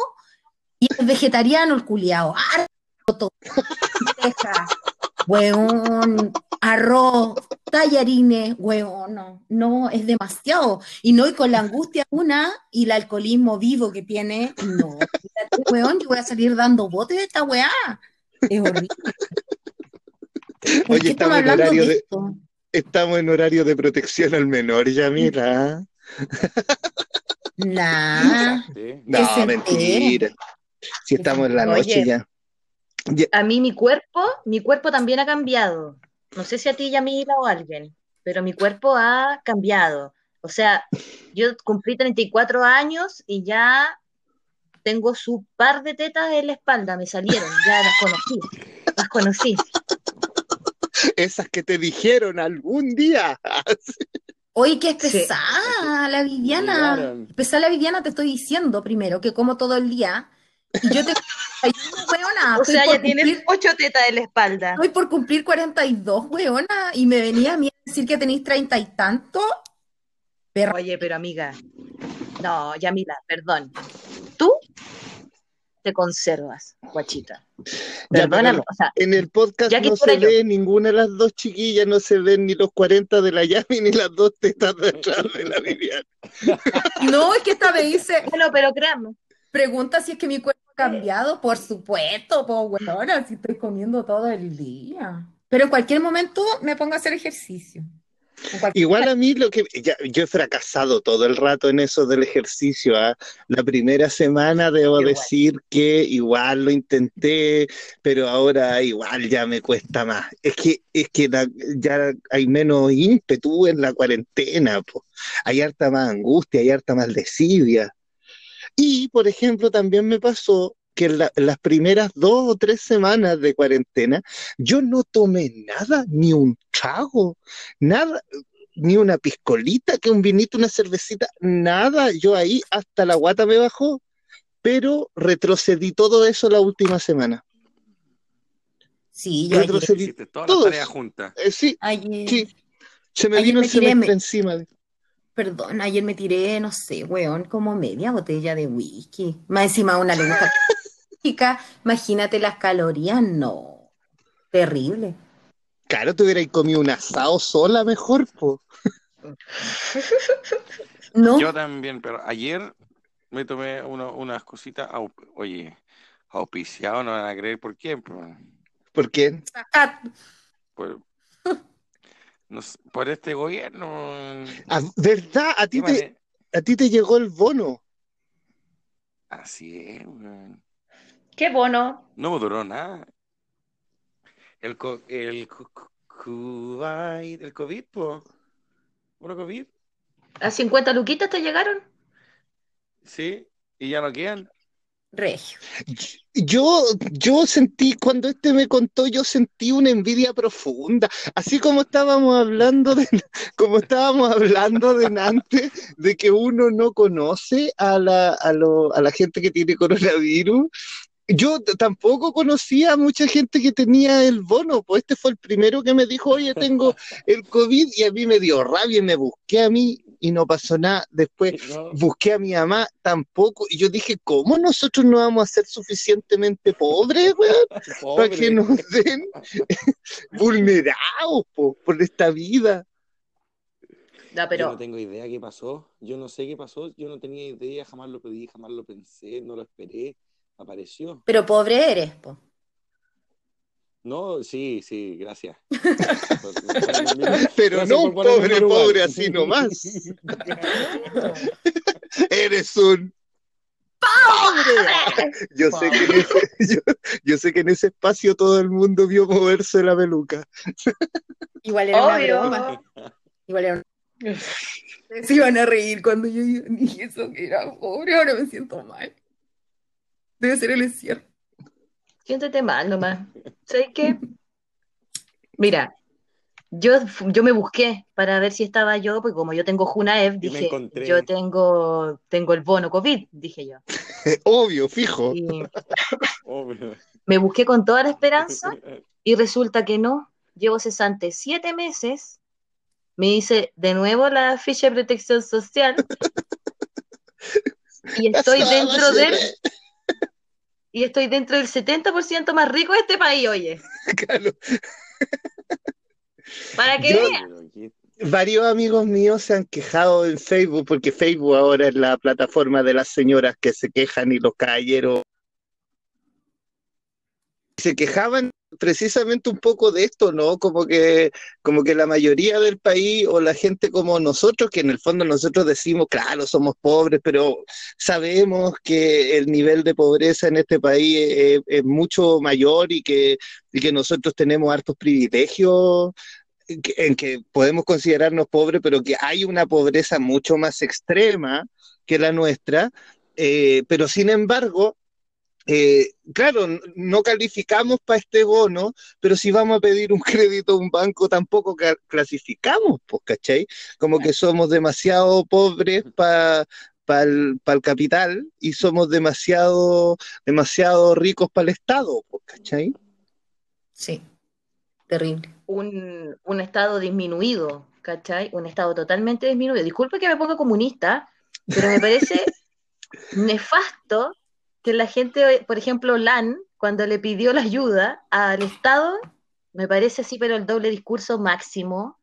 y es vegetariano el culiao. Harto, weón, arroz, tallarines, weón, no, no, es demasiado. Y no, y con la angustia una y el alcoholismo vivo que tiene, no, fíjate, weón, yo voy a salir dando botes de esta weá. Es horrible. ¿Por Oye, estamos en horario de estamos en horario de protección al menor, Yamila. Nah, Sí. No, mentira. Si estamos en la noche Oye. ya. A mí mi cuerpo, mi cuerpo también ha cambiado. No sé si a ti, Yamila, o a alguien, pero mi cuerpo ha cambiado. O sea, yo cumplí 34 años y ya tengo su par de tetas en la espalda, me salieron, ya las conocí, las conocí. Esas que te dijeron algún día. Oye, qué Sí. pesada la Viviana. Pesada la Viviana, te estoy diciendo primero que como todo el día. Y yo tengo 41, weona. O sea, ya tienes ocho tetas en la espalda. estoy por cumplir 42, weona. Y me venía a mí a decir que tenéis treinta y tanto. Perra. Oye, pero amiga, no, Yamila, perdón. Tú te conservas, guachita. Ya, Perdóname, pero o sea, en el podcast Ya no se yo. ve ninguna de las dos chiquillas, no se ven ni los 40 de la Yami ni las dos tetas de atrás de la Viviana. No, es que esta me dice, bueno, pero créanme. pregunta si es que mi cuerpo cambiado. Por supuesto, pues, weona, si estoy comiendo todo el día. Pero en cualquier momento me pongo a hacer ejercicio. Igual a mí lo que ya- yo he fracasado todo el rato en eso del ejercicio. ¿ah? La primera semana debo Igual. decir que igual lo intenté, pero ahora igual ya me cuesta más. Es que es que la- ya hay menos ímpetu en la cuarentena, po. Hay harta más angustia, hay harta más desidia. Y, por ejemplo, también me pasó que en la- en las primeras dos o tres semanas de cuarentena yo no tomé nada, ni un trago, nada, ni una piscolita, que un vinito, una cervecita, nada. Yo ahí hasta la guata me bajó, pero retrocedí todo eso la última semana. Sí, yo Retrocedí Hiciste todas las todo tareas eso. juntas. Eh, sí, ayer- sí. Se me Ayer vino me el semestre me- encima. Perdón, ayer me tiré, no sé, weón, como media botella de whisky. Más encima una le gusta chica, imagínate las calorías, no. Terrible. Claro, te hubierais comido un asado sola mejor, po. No, Yo también, pero ayer me tomé uno- unas cositas. Oye, auspiciado, no van a creer por quién. Por, ¿Por qué? saca- por, por este gobierno. Ah, ¿Verdad? A ti ¿Qué te, a ti te llegó el bono. Así es. Qué bono. No duró nada. El, co- el, cu- cu- el COVID, po. ¿Puro COVID? ¿A 50 luquitas te llegaron? Sí, y ya no quedan. Yo, yo sentí, cuando este me contó, yo sentí una envidia profunda, así como estábamos hablando de, como estábamos hablando de antes, de que uno no conoce a la, a lo- a la gente que tiene coronavirus, yo tampoco conocía a mucha gente que tenía el bono, pues este fue el primero que me dijo, oye, tengo el COVID y a mí me dio rabia y me busqué a mí y no pasó nada. Después No, busqué a mi mamá tampoco y yo dije, ¿cómo nosotros no vamos a ser suficientemente pobres, weón? Para que nos den vulnerados po, por esta vida. No, Yo pero no tengo idea qué pasó. Yo no sé qué pasó. Yo no tenía idea, jamás lo pedí, jamás lo pensé, no lo esperé. Apareció. Pero pobre eres, po. No, sí, sí, gracias. Pero Gracias no un pobre, pobre así nomás. Eres un pobre. Yo sé que en ese, yo, yo sé que en ese espacio todo el mundo vio moverse la peluca. Igual era una Obvio. broma. Igual era una... Se iban a reír cuando yo dije eso, que era pobre, ahora me siento mal. Debe ser el encierro. siéntete mal nomás. ¿Sabes qué? Mira, yo, yo me busqué para ver si estaba yo, porque como yo tengo Junaev, dije, yo tengo, tengo el bono COVID, dije yo. Obvio, fijo. Y Obvio. me busqué con toda la esperanza y resulta que no. Llevo cesante siete meses, me hice de nuevo la ficha de protección social y estoy dentro del, y estoy dentro del 70% más rico de este país, oye. Claro. Para que vean. Varios amigos míos se han quejado en Facebook, porque Facebook ahora es la plataforma de las señoras que se quejan y los caballeros se quejaban precisamente un poco de esto, ¿no? Como que, como que la mayoría del país o la gente como nosotros, que en el fondo nosotros decimos, claro, somos pobres, pero sabemos que el nivel de pobreza en este país es, mucho mayor y que, y que nosotros tenemos hartos privilegios en que, en que podemos considerarnos pobres, pero que hay una pobreza mucho más extrema que la nuestra, eh, pero sin embargo, eh, claro, no calificamos para este bono, pero si vamos a pedir un crédito a un banco tampoco ca- clasificamos, pues, ¿cachai? Como que somos demasiado pobres para el capital y somos demasiado, demasiado ricos para el Estado, pues, ¿cachai? Sí, terrible. un, un estado disminuido, ¿cachai? Un estado totalmente disminuido. Disculpe que me ponga comunista, pero me parece nefasto que la gente, por ejemplo, LAN, cuando le pidió la ayuda al Estado, me parece así, pero el doble discurso máximo,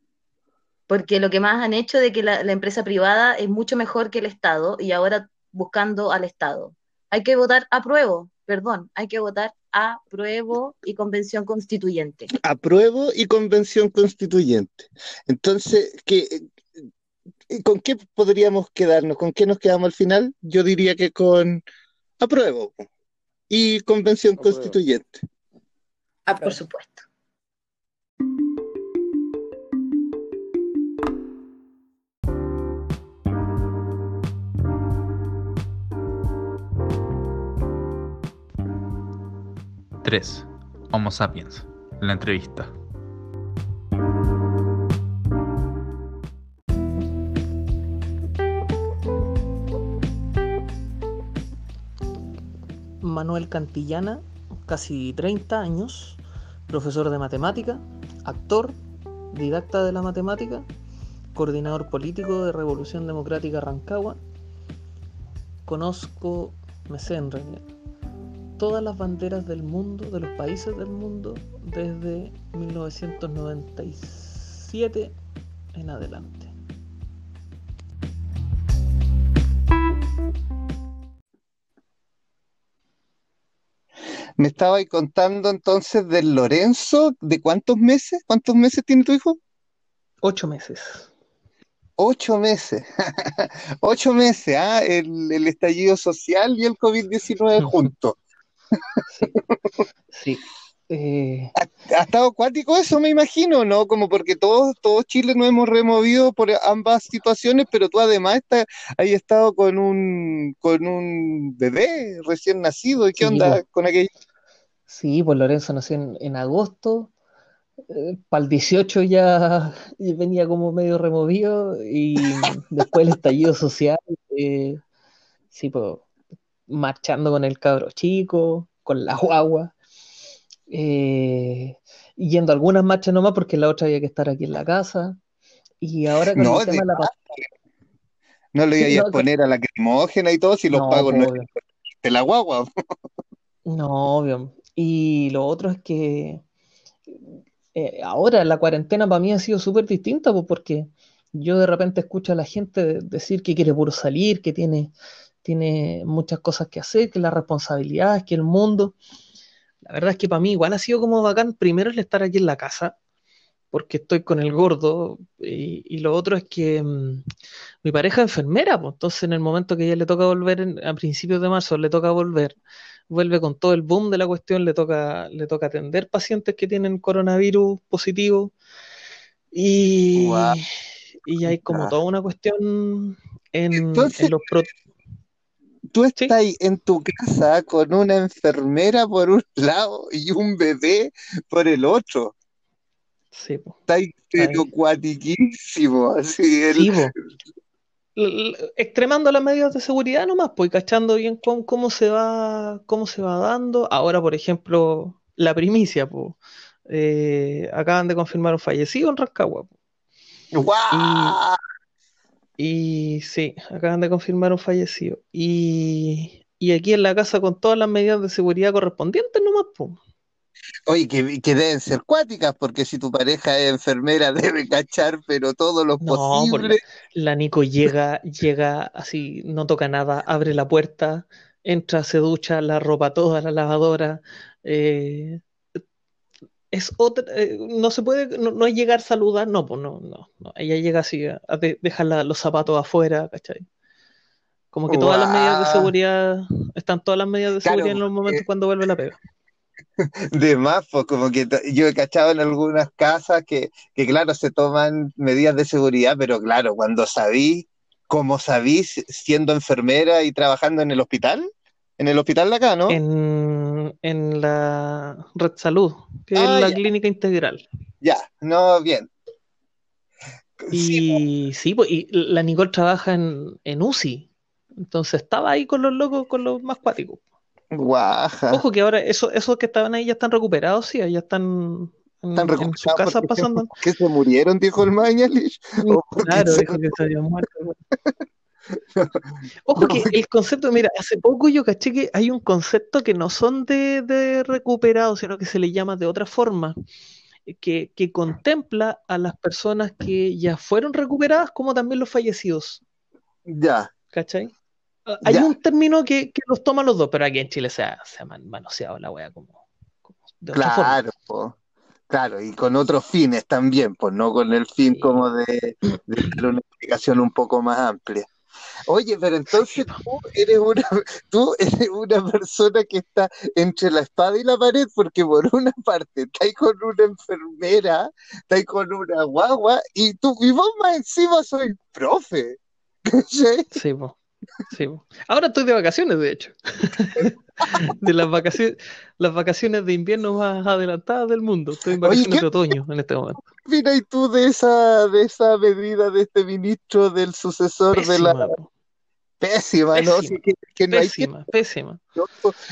porque lo que más han hecho de que la, empresa privada es mucho mejor que el Estado y ahora buscando al Estado. Hay que votar a prueba, perdón, hay que votar a prueba y convención constituyente. apruebo y convención constituyente. Entonces, ¿qué, eh, ¿con qué podríamos quedarnos? ¿Con qué nos quedamos al final? Yo diría que con apruebo y convención Apruebo. constituyente. Por supuesto. Tres. Homo sapiens. La entrevista. Manuel Cantillana, casi 30 años, profesor de matemática, actor, didacta de la matemática, coordinador político de Revolución Democrática Rancagua. Conozco, me sé en realidad, todas las banderas del mundo, de los países del mundo, desde 1997 en adelante. Me estaba ahí contando entonces del Lorenzo, ¿de cuántos meses? ¿Cuántos meses tiene tu hijo? Ocho meses. Ocho meses. Ocho meses, ¿ah? El, el estallido social y el COVID-19 juntos. Sí. Eh, Ha, ha estado acuático eso, me imagino, ¿no? Como porque todos, todos Chile nos hemos removido por ambas situaciones, pero tú además estás, has estado con un, con un bebé recién nacido. ¿Y qué Sí, onda con aquello? Sí, pues Lorenzo nació en, en agosto. para el 18 ya venía como medio removido y después el estallido social, eh, sí, pues marchando con el cabro chico, con la guagua, eh, yendo a algunas marchas nomás porque la otra había que estar aquí en la casa. Y ahora con No, el tema de la no le sí, iba a no, poner a la lacrimógena y todo si los no, pagos no eran de la guagua. no, obvio. Y lo otro es que eh, ahora la cuarentena para mí ha sido súper distinta, pues, porque yo de repente escucho a la gente de- decir que quiere puro salir, que tiene, tiene muchas cosas que hacer, que la responsabilidad, que el mundo. La verdad es que para mí igual ha sido como bacán, primero el estar aquí en la casa, porque estoy con el gordo, y, lo otro es que mm, mi pareja es enfermera, pues, entonces en el momento que ella le toca volver, a principios de marzo le toca volver, vuelve con todo el boom de la cuestión, le toca, le toca atender pacientes que tienen coronavirus positivo, y, y hay como toda una cuestión en, Entonces, en los pro- tú Sí, estás ahí en tu casa con una enfermera por un lado y un bebé por el otro. sí, po, ahí, pero cuatiquísimo, así el, Sí, extremando las medidas de seguridad nomás, pues cachando bien cómo, cómo se va, cómo se va dando. Ahora, por ejemplo, la primicia, pues, eh, acaban de confirmar un fallecido en Rancagua. Y, ¡guau! y sí, acaban de confirmar un fallecido. Y, y aquí en la casa con todas las medidas de seguridad correspondientes nomás, pues. Oye, que, que deben ser cuáticas, porque si tu pareja es enfermera debe cachar, pero todo lo No, la, posible. la Nico llega, llega así, no toca nada, abre la puerta, entra, se ducha, la ropa toda, la lavadora. eh, es otra, eh, no se puede, no, no es llegar a saludar, no, pues no, no, no. Ella llega así a, a de- dejar la- los zapatos afuera, ¿cachai? Como que todas las medidas de seguridad, están todas las medidas de Claro, seguridad en los momentos porque cuando vuelve la pega. De más, pues como que yo he cachado en algunas casas que, que claro, se toman medidas de seguridad, pero claro, cuando sabí, como sabí, si- siendo enfermera y trabajando en el hospital, en el hospital de acá, ¿no? En, en la Red Salud, que es Ah, la ya, clínica integral. ya, no, bien. Sí, Y sí, pues, y la Nicole trabaja en, en UCI, entonces estaba ahí con los locos, con los más cuáticos. Guaja. Ojo que ahora eso- esos que estaban ahí ya están recuperados, sí, ya están Están en, casas porque, pasando. porque se murieron, dijo el Mañalich, porque Claro, dijo que se habían muerto. Ojo que porque- el concepto, mira, hace poco yo caché que hay un concepto que no son de, de recuperados, sino que se le llama de otra forma, que, que contempla a las personas que ya fueron recuperadas como también los fallecidos, Ya, ¿cachai? Hay ya, un término que, que los toma los dos, pero aquí en Chile se ha, se ha man- manoseado la wea como, como de otra forma. claro, po. Claro, y con otros fines también, pues no con el fin Sí, como de, de dar una explicación un poco más amplia. Oye, pero sí, entonces tú eres una, tú eres una persona que está entre la espada y la pared, porque por una parte estás con una enfermera, estás con una guagua, y tú, y vos más encima soy profe. Sí, po. Sí. Ahora estoy de vacaciones, de hecho. De las vacaciones, las vacaciones de invierno más adelantadas del mundo. Estoy en vacaciones ¿qué de otoño en este momento. opinas tú de esa, de esa medida de este ministro, del sucesor de la Pésima, ¿no? Pésima, que, que no hay que pésima, no,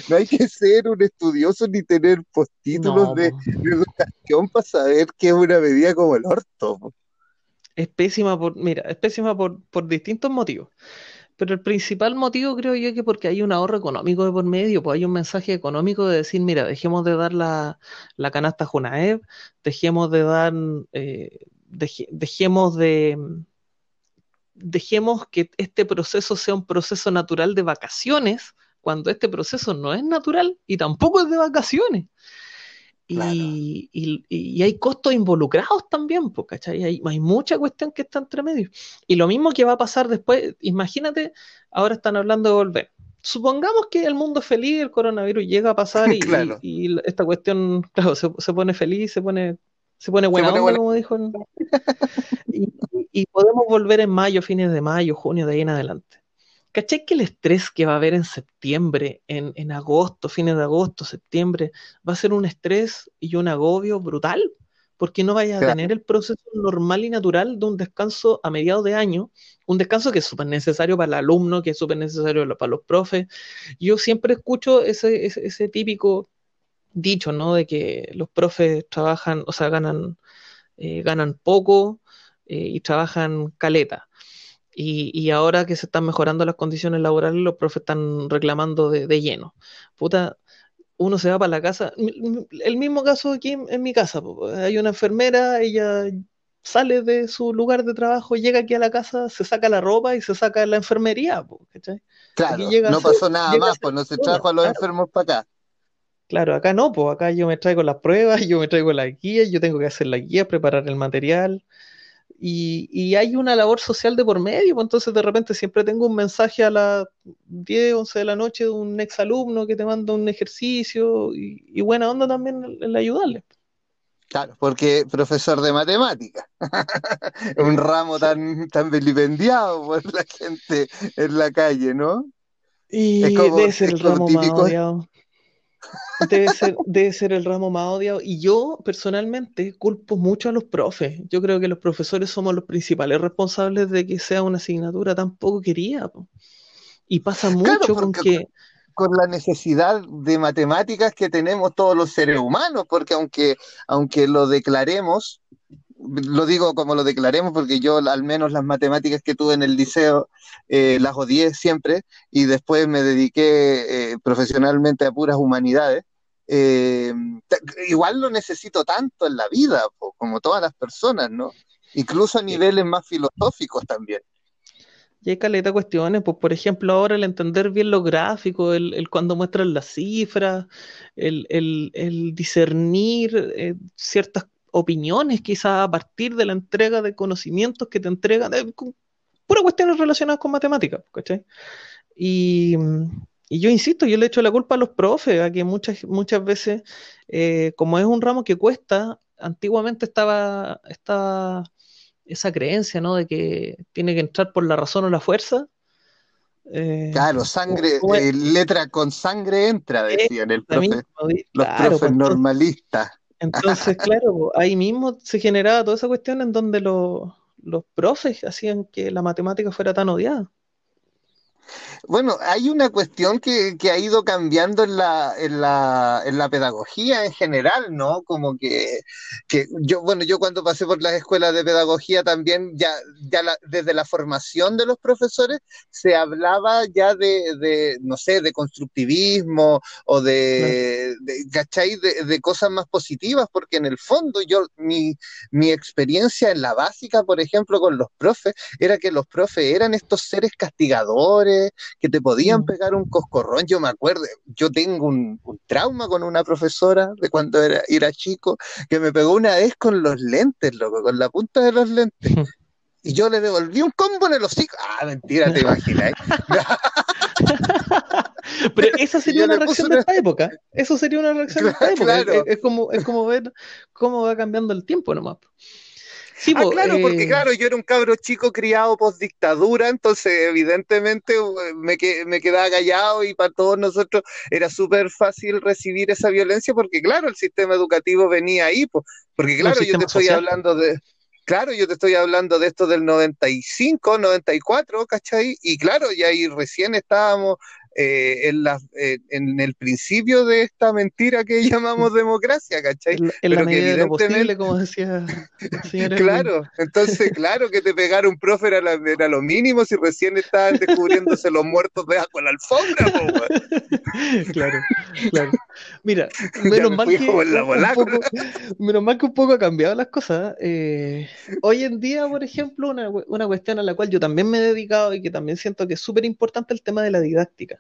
no hay que ser un estudioso ni tener postítulos No, de, educación para saber que es una medida como el orto. Es pésima por, mira, es pésima por, por distintos motivos. Pero el principal motivo creo yo que porque hay un ahorro económico de por medio, pues hay un mensaje económico de decir, mira, dejemos de dar la, la canasta Junaev, dejemos de dar, eh, deje- dejemos de, dejemos que este proceso sea un proceso natural de vacaciones, cuando este proceso no es natural y tampoco es de vacaciones. Claro. Y, y- y hay costos involucrados también, ¿cachai? Hay, hay mucha cuestión que está entre medio. Y lo mismo que va a pasar después, imagínate, ahora están hablando de volver. Supongamos que el mundo es feliz, el coronavirus llega a pasar y, Claro. esta cuestión, claro, se, se pone feliz, se pone, se pone Se buena pone onda, buena. como dijo. el- y podemos volver en mayo, fines de mayo, junio, de ahí en adelante. ¿Cachai que el estrés que va a haber en septiembre, en, en agosto, fines de agosto, septiembre, va a ser un estrés y un agobio brutal? porque no vayas a tener el proceso normal y natural de un descanso a mediados de año, un descanso que es súper necesario para el alumno, que es súper necesario para los profes. Yo siempre escucho ese, ese, ese típico dicho, ¿no? De que los profes trabajan, o sea, ganan, eh, ganan poco eh, y trabajan caleta. Y, y ahora que se están mejorando las condiciones laborales, los profes están reclamando de, de lleno. Puta, uno se va para la casa. El mismo caso aquí en, en mi casa. po. Hay una enfermera, ella sale de su lugar de trabajo, llega aquí a la casa, se saca la ropa y se saca la enfermería. po. Claro, llega no ser- pasó nada más, pues no se trajo a los claro. enfermos para acá. Claro, acá no, pues acá yo me traigo las pruebas, yo me traigo las guías, yo tengo que hacer las guías, preparar el material. Y, y hay una labor social de por medio, pues entonces de repente siempre tengo un mensaje a las 10, 11 de la noche de un exalumno que te manda un ejercicio y, y buena onda también en ayudarle. Claro, porque profesor de matemáticas, un ramo tan, tan vilipendiado por la gente en la calle, ¿no? Y Es como- debe ser es el ramo más típico- odiado. Debe ser, debe ser el ramo más odiado. Y yo personalmente culpo mucho a los profes. Yo creo que los profesores somos los principales responsables de que sea una asignatura tan poco querida. po. Y pasa Claro, mucho con que, con la necesidad de matemáticas que tenemos todos los seres humanos, porque aunque, aunque lo declaremos, lo digo como lo declaremos, porque yo al menos las matemáticas que tuve en el liceo eh, las odié siempre y después me dediqué eh, profesionalmente a puras humanidades. eh, igual lo necesito tanto en la vida, po, como todas las personas, ¿no? Incluso a niveles más filosóficos también. y hay caleta de cuestiones, pues por ejemplo ahora el entender bien los gráficos, el, el cuando muestran las cifras, el, el- el discernir eh, ciertas opiniones quizás a partir de la entrega de conocimientos que te entregan, con- puras cuestiones relacionadas con matemáticas, ¿cachai? Y, y yo insisto, yo le echo la culpa a los profes, a que muchas, muchas veces, eh, como es un ramo que cuesta, antiguamente estaba, estaba esa creencia, ¿no? De que tiene que entrar por la razón o la fuerza. Eh, Claro, sangre, eh, letra con sangre entra, decían el profe, los claro, profes pues, normalistas. Entonces, claro, ahí mismo se generaba toda esa cuestión en donde los, los profes hacían que la matemática fuera tan odiada. Bueno, hay una cuestión que, que ha ido cambiando en la, en la, en la pedagogía en general, ¿no? Como que, que yo, bueno, yo cuando pasé por las escuelas de pedagogía también, ya, ya la- desde la formación de los profesores, se hablaba ya de, de, no sé, de constructivismo o de, de ¿cachai? De, de cosas más positivas, porque en el fondo yo, mi, mi experiencia en la básica, por ejemplo, con los profes, era que los profes eran estos seres castigadores, que te podían pegar un coscorrón. Yo me acuerdo, yo tengo un, un trauma con una profesora de cuando era, era chico, que me pegó una vez con los lentes, loco, con la punta de los lentes. Y yo le devolví un combo en el hocico. Ah, mentira, te imaginas. Pero esa sería una reacción de esta época. Eso sería una reacción de esta Claro, época. Es como, es como ver cómo va cambiando el tiempo nomás. Sí, Ah, po, claro, porque eh, claro, yo era un cabro chico criado post dictadura, entonces evidentemente eh, me, que- me quedaba callado y para todos nosotros era súper fácil recibir esa violencia porque claro, el sistema educativo venía ahí, po, porque claro, yo te estoy social. hablando de, claro, yo te estoy hablando de esto del 95, 94, ¿cachai? Y claro, y ahí recién estábamos eh, en, la, eh, en el principio de esta mentira que llamamos democracia, ¿cachai? en, en la Pero que medida de lo evidentemente- posible, como decía. Claro, entonces, claro, que te pegara un profe era, la- era lo mínimo si recién estaban descubriéndose los muertos debajo de la alfombra, po. Claro, claro. Mira, menos me mal que un poco, menos mal que un poco ha cambiado las cosas. eh, hoy en día, por ejemplo, una, una cuestión a la cual yo también me he dedicado y que también siento que es súper importante el tema de la didáctica.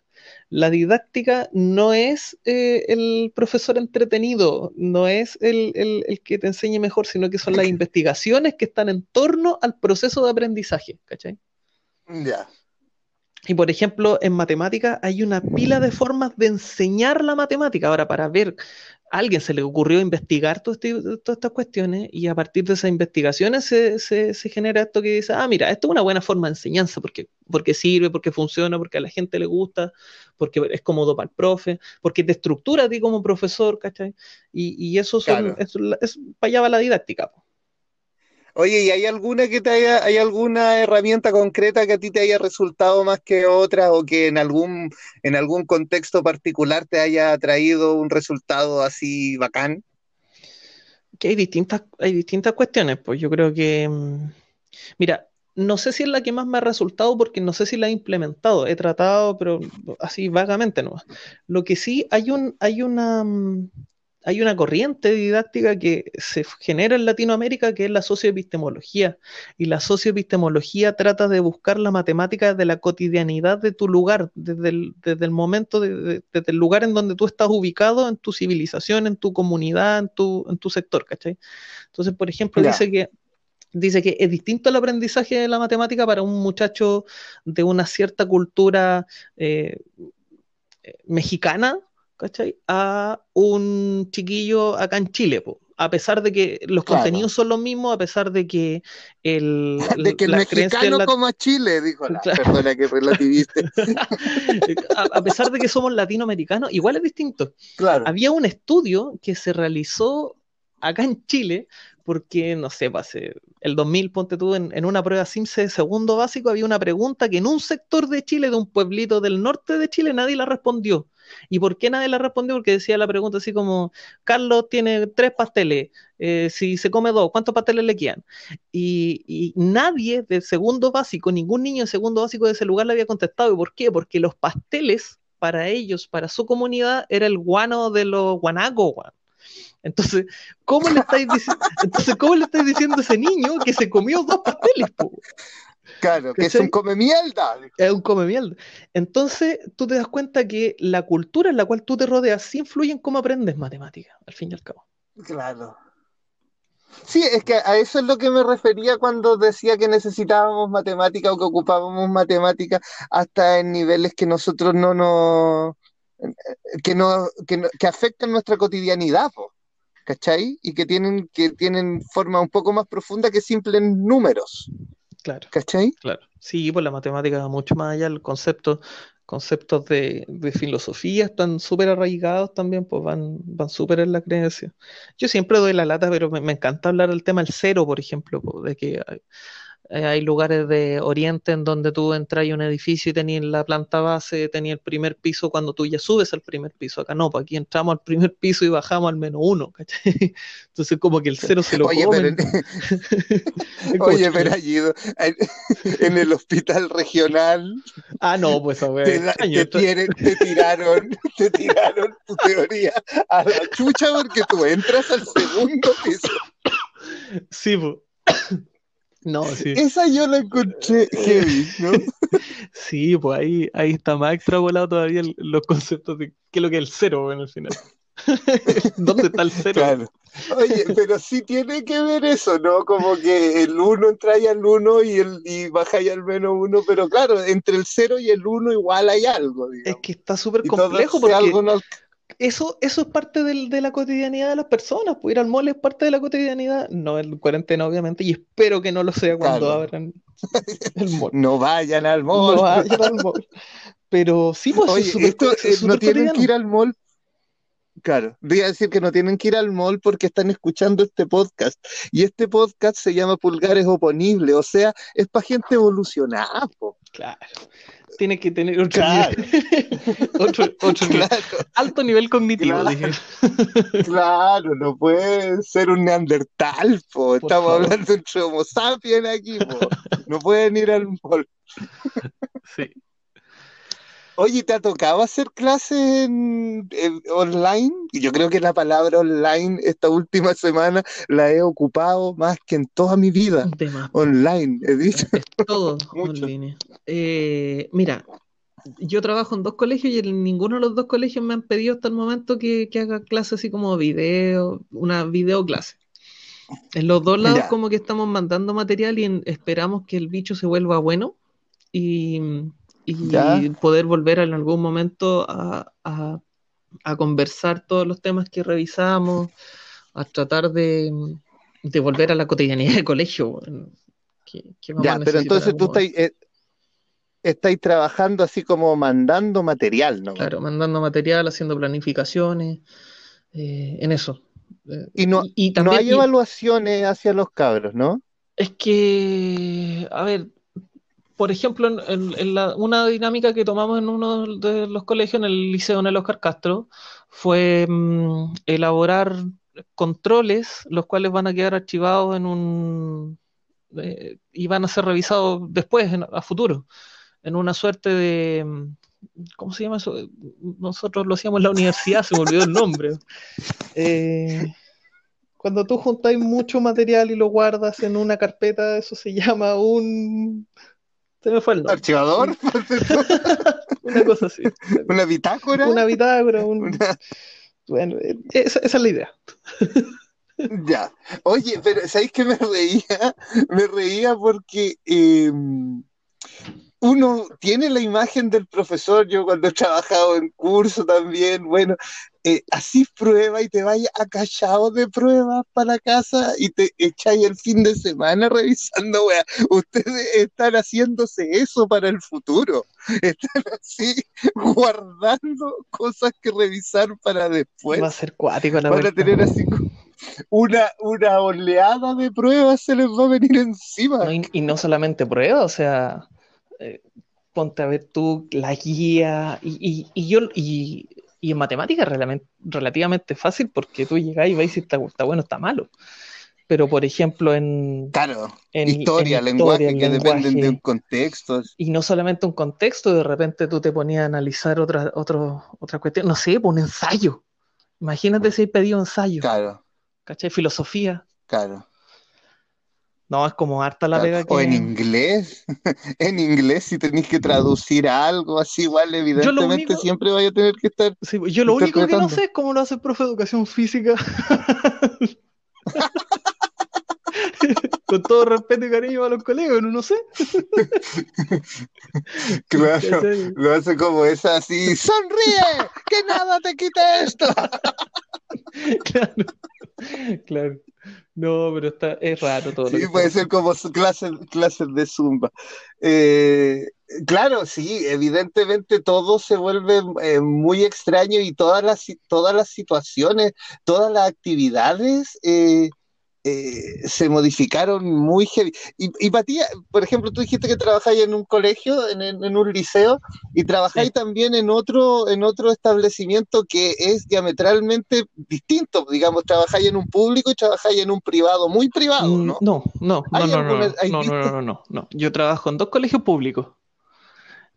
La didáctica no es eh, el profesor entretenido, no es el, el- el que te enseñe mejor, sino que son las investigaciones que están en torno al proceso de aprendizaje, ¿cachai? Ya. Y por ejemplo, en matemática hay una pila de formas de enseñar la matemática. Ahora, para ver, a alguien se le ocurrió investigar todo este- todas estas cuestiones y a partir de esas investigaciones se, se- se genera esto que dice, ah, mira, esto es una buena forma de enseñanza porque, porque sirve, porque funciona, porque a la gente le gusta, porque es cómodo para el profe, porque te estructura a ti como profesor, ¿cachai? Y, y eso son, Claro. eso es, para allá va la didáctica. po. Oye, ¿y hay alguna que te haya, hay alguna herramienta concreta que a ti te haya resultado más que otra o que en algún, en algún contexto particular te haya traído un resultado así bacán? que hay distintas, hay distintas cuestiones, pues yo creo que, mm, mira, no sé si es la que más me ha resultado porque no sé si la he implementado, he tratado, pero así vagamente nomás. Lo que sí hay un, hay una, mm, hay una corriente didáctica que se genera en Latinoamérica que es la socioepistemología. Y la socioepistemología trata de buscar la matemática de la cotidianidad de tu lugar, desde el, desde el momento, de- de- desde el lugar en donde tú estás ubicado, en tu civilización, en tu comunidad, en tu, en tu sector, ¿cachai? Entonces, por ejemplo, dice que dice que es distinto el aprendizaje de la matemática para un muchacho de una cierta cultura eh, eh, mexicana, ¿cachai? A un chiquillo acá en Chile, po. A pesar de que los Claro. contenidos son los mismos, a pesar de que el, De que el mexicano lat- coma Chile, dijo la, Claro. perdona que relativiste. a, a pesar de que somos latinoamericanos, igual es distinto. Claro. Había un estudio que se realizó acá en Chile, porque, no sé, pues, hace el 2000, ponte tú, en, en una prueba SIMSE de segundo básico, había una pregunta que en un sector de Chile, de un pueblito del norte de Chile, nadie la respondió. ¿Y por qué nadie la respondió? Porque decía la pregunta así como, Carlos tiene tres pasteles, eh, si se come dos, ¿cuántos pasteles le quedan? Y, y nadie de segundo básico, ningún niño de segundo básico de ese lugar le había contestado. ¿Y por qué? Porque los pasteles, para ellos, para su comunidad, era el guano de los guanacos. Entonces, ¿cómo le estáis diciendo, entonces, ¿cómo le estáis diciendo a ese niño que se comió dos pasteles, po? Claro, que es un come mierda. Es un come mierda. Entonces, tú te das cuenta que la cultura en la cual tú te rodeas sí influye en cómo aprendes matemáticas, al fin y al cabo. Claro. Sí, es que a eso es lo que me refería cuando decía que necesitábamos matemática o que ocupábamos matemática hasta en niveles que nosotros no nos, que no, que no- que afectan nuestra cotidianidad, po, ¿cachai? Y que tienen, que tienen forma un poco más profunda que simples números, Claro, ¿cachai? claro. Sí, pues la matemática va mucho más allá, el concepto, conceptos de, de filosofía están súper arraigados también, pues van, van súper en la creencia. Yo siempre doy la lata, pero me, me encanta hablar del tema del cero, por ejemplo, pues, de que hay, eh, hay lugares de Oriente en donde tú entras a un edificio y tenías la planta base, tenías el primer piso cuando tú ya subes al primer piso. Acá no, pues aquí entramos al primer piso y bajamos al menos uno, ¿cachai? Entonces como que el cero se lo Oye, pero comen. oye, pero allí, en, el hospital regional Ah, no, pues esa wea te, tienen- te tiraron, te tiraron tu teoría a la chucha porque tú entras al segundo piso. Sí, pues. No, sí. Esa yo la encontré heavy, ¿no? Sí, pues ahí, ahí está más extrapolado todavía el- los conceptos de qué es lo que es el cero, bueno, al final. ¿Dónde está el cero? Claro. Oye, pero sí tiene que ver eso, ¿no? Como que el uno entra ahí al uno y, el, y baja ahí al menos uno, pero claro, entre el cero y el uno igual hay algo, Es que está súper Y complejo porque algo no- eso, eso es parte del- de la cotidianidad de las personas. Pues ir al mall es parte de la cotidianidad. No en cuarentena, obviamente, y espero que no lo sea cuando Claro. abran el mall. no vayan al mall. No vayan al mall. Pero sí, pues Oye, es esto eh, es no tienen que ir al mall. Claro, voy a decir que no tienen que ir al mall porque están escuchando este podcast. Y este podcast se llama Pulgares Oponibles, o sea, es para gente evolucionada, po. Claro. Tiene que tener otro Claro. nivel, otro, otro nivel. Claro, alto nivel cognitivo, Claro. dije. claro, no puede ser un neandertal, po. Estamos favor. hablando entre homo sapiens aquí, po. No pueden ir al mall. Sí. Oye, ¿te ha tocado hacer clases en, en- online? Yo creo que la palabra online esta última semana la he ocupado más que en toda mi vida. Online, he dicho. Es todo online. Eh, mira, yo trabajo en dos colegios y en ninguno de los dos colegios me han pedido hasta el momento que, que haga clases así como video, una videoclase. En los dos lados Ya. como que estamos mandando material y en- esperamos que el bicho se vuelva bueno y, y Ya. poder volver en algún momento a, a- a conversar todos los temas que revisamos, a tratar de, de volver a la cotidianidad de colegio, que, que Ya, pero entonces tú estáis, eh, estáis trabajando así como mandando material, ¿no? Claro, mandando material, haciendo planificaciones, eh, en eso. Y no, y, y no hay evaluaciones hacia los cabros, ¿no? Es que, a ver, por ejemplo, en, en- en la- una dinámica que tomamos en uno de los colegios, en el Liceo en el Oscar Castro, fue mm, elaborar controles, los cuales van a quedar archivados en un... eh, y van a ser revisados después, en- a futuro, en una suerte de... mm, ¿Cómo se llama eso? Nosotros lo hacíamos en la universidad, se me olvidó el nombre. Eh, cuando tú juntáis mucho material y lo guardas en una carpeta, eso se llama un... Se me fue el nombre. ¿Archivador? Una cosa así. ¿Una bitácora? Una bitácora, un... Una- Bueno, eh, esa, esa es la idea. Ya. Oye, pero ¿sabéis que me reía? Me reía porque eh, uno tiene la imagen del profesor, yo cuando he trabajado en curso también, bueno, eh, así prueba y te vayas acallado de pruebas para la casa y te echáis el fin de semana revisando, wea. Ustedes están haciéndose eso para el futuro. Están así guardando cosas que revisar para después. Va a ser cuático la Van a tener así una, una oleada de pruebas se les va a venir encima. No, y, y no solamente pruebas, o sea, eh, ponte a ver tú la guía y, y, y yo y, y en matemáticas relativamente, relativamente fácil porque tú llegás y veis si está, está bueno o está malo. Pero por ejemplo en, Claro, en, historia, en lenguaje historia, que dependen de un contexto. y no solamente un contexto, de repente tú te ponías a analizar otra, otro, otra cuestión, no sé, pues un ensayo. Imagínate si hay pedido ensayo, Claro, ¿cachai? Filosofía. claro. No, es como harta la claro. pega O en inglés, en inglés si tenéis que traducir algo así, igual evidentemente único- siempre vaya a tener que estar Sí, pues, yo lo único que no sé es cómo lo hace el profe de educación física. Con todo respeto y cariño a los colegas, no, no sé. Claro, lo hace como esa así, sonríe, que nada te quite esto. Claro, claro. No, pero está, es raro todo Sí, puede ser como clases, clases de zumba. Eh, claro, sí, evidentemente todo se vuelve eh, muy extraño y todas las, todas las situaciones, todas las actividades eh, eh, se modificaron muy heavy. Y, y para ti, por ejemplo, tú dijiste que trabajáis en un colegio, en, en- en un liceo, y trabajáis Sí. también en otro, en otro establecimiento que es diametralmente distinto. Digamos, trabajáis en un público y trabajáis en un privado, muy privado, Mm, ¿no? No, no, no, ¿Hay no, no, alguna- no, no, no, no. Yo trabajo en dos colegios públicos.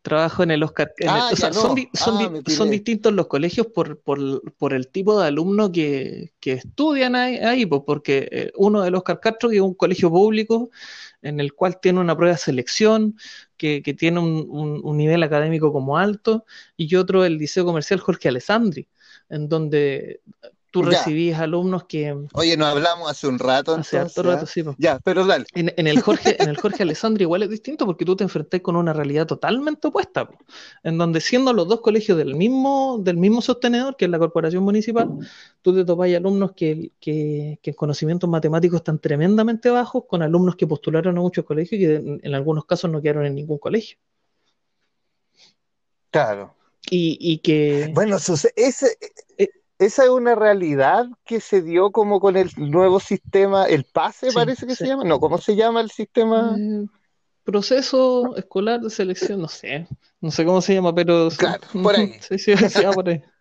Trabajo en el Oscar. en el- Ah, o sea, son, no. di- son, Ah, di- son distintos los colegios por, por, por el tipo de alumno que, que estudian ahí, ahí, pues, porque eh, uno del Oscar Castro, que es un colegio público, en el cual tiene una prueba de selección, que, que tiene un, un- un nivel académico como alto, y otro el Liceo Comercial Jorge Alessandri, en donde tú Ya. recibís alumnos que Oye, nos hablamos hace un rato, hace harto entonces, rato, ¿ah? sí, pues. Ya, pero dale. En, en el Jorge, en el Jorge Alessandri igual es distinto porque tú te enfrentás con una realidad totalmente opuesta, po, en donde siendo los dos colegios del mismo, del mismo sostenedor, que es la corporación municipal, tú te topás alumnos que, que, que en conocimientos matemáticos están tremendamente bajos, con alumnos que postularon a muchos colegios y en, en algunos casos no quedaron en ningún colegio. Claro. Y, y que Bueno, ese- Eh, esa es una realidad que se dio como con el nuevo sistema, el PASE Sí, parece que sí. se llama. No, ¿cómo se llama el sistema? eh, proceso escolar de selección, no sé, no sé cómo se llama, pero Claro, por ahí. sí, sí, sí, por ahí.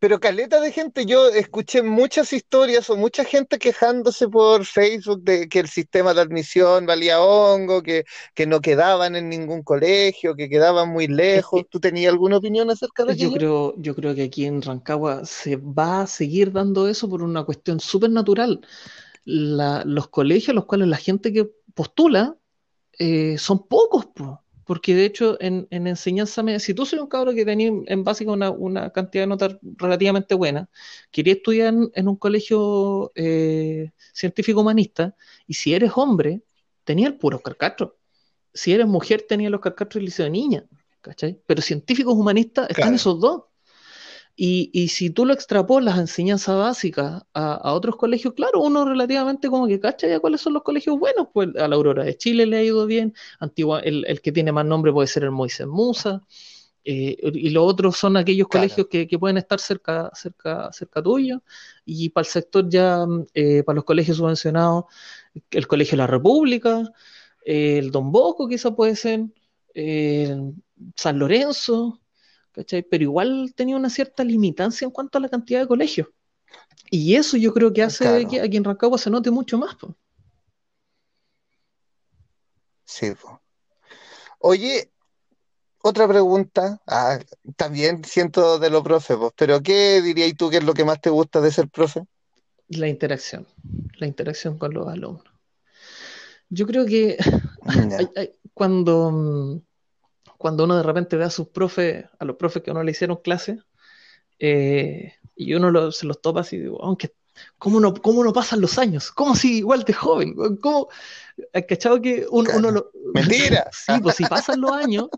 Pero caleta de gente, yo escuché muchas historias o mucha gente quejándose por Facebook de que el sistema de admisión valía hongo, que, que no quedaban en ningún colegio, que quedaban muy lejos. ¿Tú tenías alguna opinión acerca de Yo aquello? creo, yo creo que aquí en Rancagua se va a seguir dando eso por una cuestión súper natural. La- los colegios a los cuales la gente que postula eh, son pocos, po. Porque de hecho en, en enseñanza media, si tú soy un cabro que tenía en básica una, una cantidad de notas relativamente buena, quería estudiar en, en un colegio eh, científico humanista, y si eres hombre, tenía el puro Oscar Castro. si eres mujer tenías los carcastros del liceo de niña, ¿cachai? Pero científicos humanistas están Claro. esos dos. Y, y si tú lo extrapolas a enseñanza básica a, a otros colegios, claro, uno relativamente como que cacha ya cuáles son los colegios buenos, pues a la Aurora de Chile le ha ido bien, Antigua, el, el que tiene más nombre puede ser el Moisés Musa, eh, y los otros son aquellos Claro. colegios que, que pueden estar cerca, cerca, cerca tuyo, y para el sector ya, eh, para los colegios subvencionados, el Colegio de la República, eh, el Don Bosco quizá puede ser, San Lorenzo, ¿cachai? Pero igual tenía una cierta limitancia en cuanto a la cantidad de colegios. Y eso yo creo que hace Claro. que aquí en Rancagua se note mucho más. po. Sí, po. Oye, otra pregunta. Ah, también siento de los profes, pues, pero ¿qué dirías tú que es lo que más te gusta de ser profe? La interacción, la interacción con los alumnos. Yo creo que Ya. hay- hay- cuando, mm, cuando uno de repente ve a sus profes, a los profes que a uno le hicieron clase, eh, y uno lo- se los topa así, digo, aunque, ¿cómo no, cómo no pasan los años? ¿Cómo si igual de joven? ¿Cómo? ¿Has cachado que un- uno lo... Mentira. Sí, pues sí pasan los años,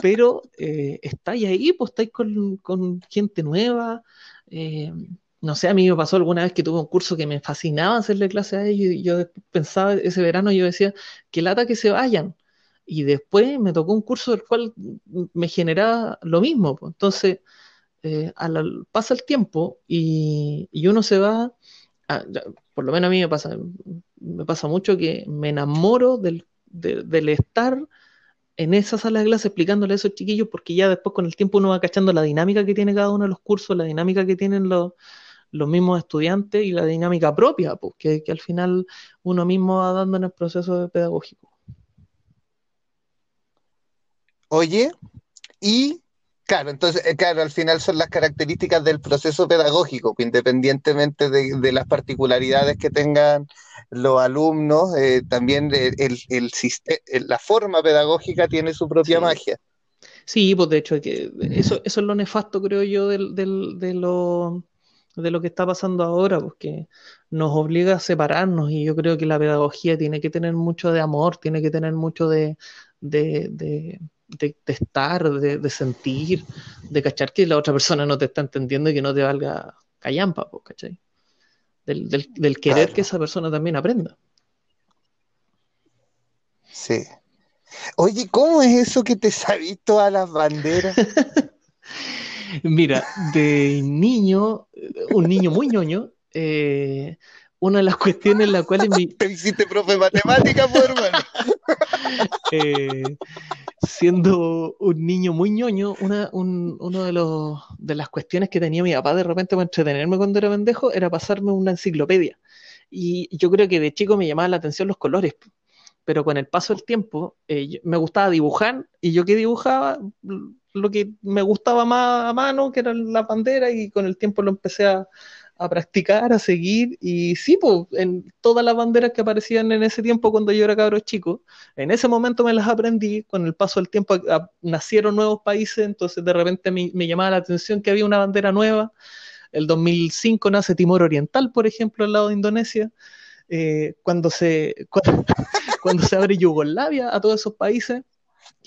pero eh, estáis ahí, pues estáis con, con gente nueva. eh, no sé, a mí me pasó alguna vez que tuve un curso que me fascinaba hacerle clase a ellos y yo pensaba ese verano, yo decía, que lata que se vayan. Y después me tocó un curso del cual me generaba lo mismo. Entonces, eh, a la- pasa el tiempo y, y uno se va, a- ya, por lo menos a mí me pasa, me pasa mucho que me enamoro del, de- del estar en esa sala de clase explicándole a esos chiquillos, porque ya después con el tiempo uno va cachando la dinámica que tiene cada uno de los cursos, la dinámica que tienen los, los mismos estudiantes y la dinámica propia, pues, que, que al final uno mismo va dando en el proceso pedagógico. Oye, y claro, entonces, eh, claro, al final son las características del proceso pedagógico, que independientemente de, de las particularidades que tengan los alumnos, eh, también el, el, el el- la forma pedagógica tiene su propia Sí. magia. Sí, pues de hecho, que eso, eso es lo nefasto, creo yo, del, del- de lo, de lo que está pasando ahora, porque nos obliga a separarnos y yo creo que la pedagogía tiene que tener mucho de amor, tiene que tener mucho de, de, de, de- de estar, de, de sentir, de cachar que la otra persona no te está entendiendo y que no te valga callampa, ¿cachai? Del, del, del querer Claro. que esa persona también aprenda. Sí. Oye, ¿cómo es eso que te sabís todas las banderas? Mira, de niño, un niño muy ñoño, eh, una de las cuestiones en las cuales mi, Te hiciste profe de matemáticas, pues, hermano. eh, siendo un niño muy ñoño, una un, uno de los de las cuestiones que tenía mi papá de repente para entretenerme cuando era pendejo era pasarme una enciclopedia. Y yo creo que de chico me llamaban la atención los colores, pero con el paso del tiempo eh, me gustaba dibujar y yo que dibujaba lo que me gustaba más a mano, que era la bandera, y con el tiempo lo empecé a, a practicar, a seguir, y sí, pues, en todas las banderas que aparecían en ese tiempo cuando yo era cabro chico, en ese momento me las aprendí, con el paso del tiempo nacieron nuevos países, entonces de repente me, me llamaba la atención que había una bandera nueva, el 2005 nace Timor Oriental, por ejemplo, al lado de Indonesia, eh, cuando, se, cuando, cuando se abre Yugoslavia a todos esos países,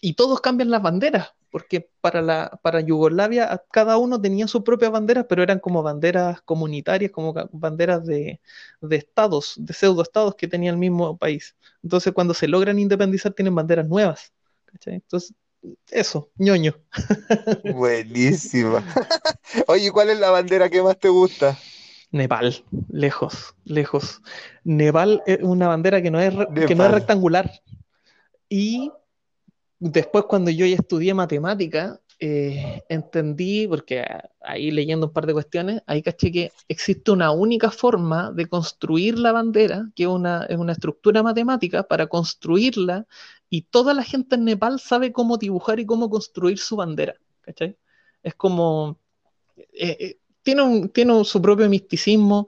y todos cambian las banderas, porque para, la, para Yugoslavia cada uno tenía su propia bandera, pero eran como banderas comunitarias, como banderas de, de estados, de pseudoestados que tenía el mismo país. Entonces cuando se logran independizar tienen banderas nuevas. ¿cachai? Entonces, eso, ñoño. Buenísima. Oye, ¿cuál es la bandera que más te gusta? Nepal, lejos, lejos. Nepal es una bandera que no es, que no es rectangular. Y después cuando yo ya estudié matemática, eh, entendí, porque ahí leyendo un par de cuestiones, ahí caché que existe una única forma de construir la bandera, que es una, es una estructura matemática para construirla, y toda la gente en Nepal sabe cómo dibujar y cómo construir su bandera. ¿cachai? Es como... eh, eh, tiene, un, tiene su propio misticismo.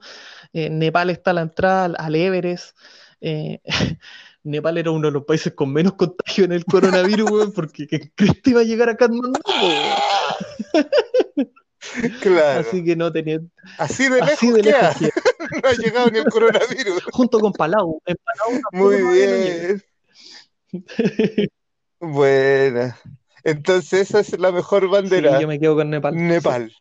Nepal está a la entrada al, Everest. Nepal era uno de los países con menos contagio en el coronavirus, weón, porque que Cristo iba a llegar a Katmandú. Claro. Así que no tenía. Así de lejos Así de lejos. No ha llegado ni el coronavirus. Junto con Palau. En Palau Muy bien. Buena. Entonces esa es la mejor Sí, bandera. yo me quedo con Nepal. Nepal.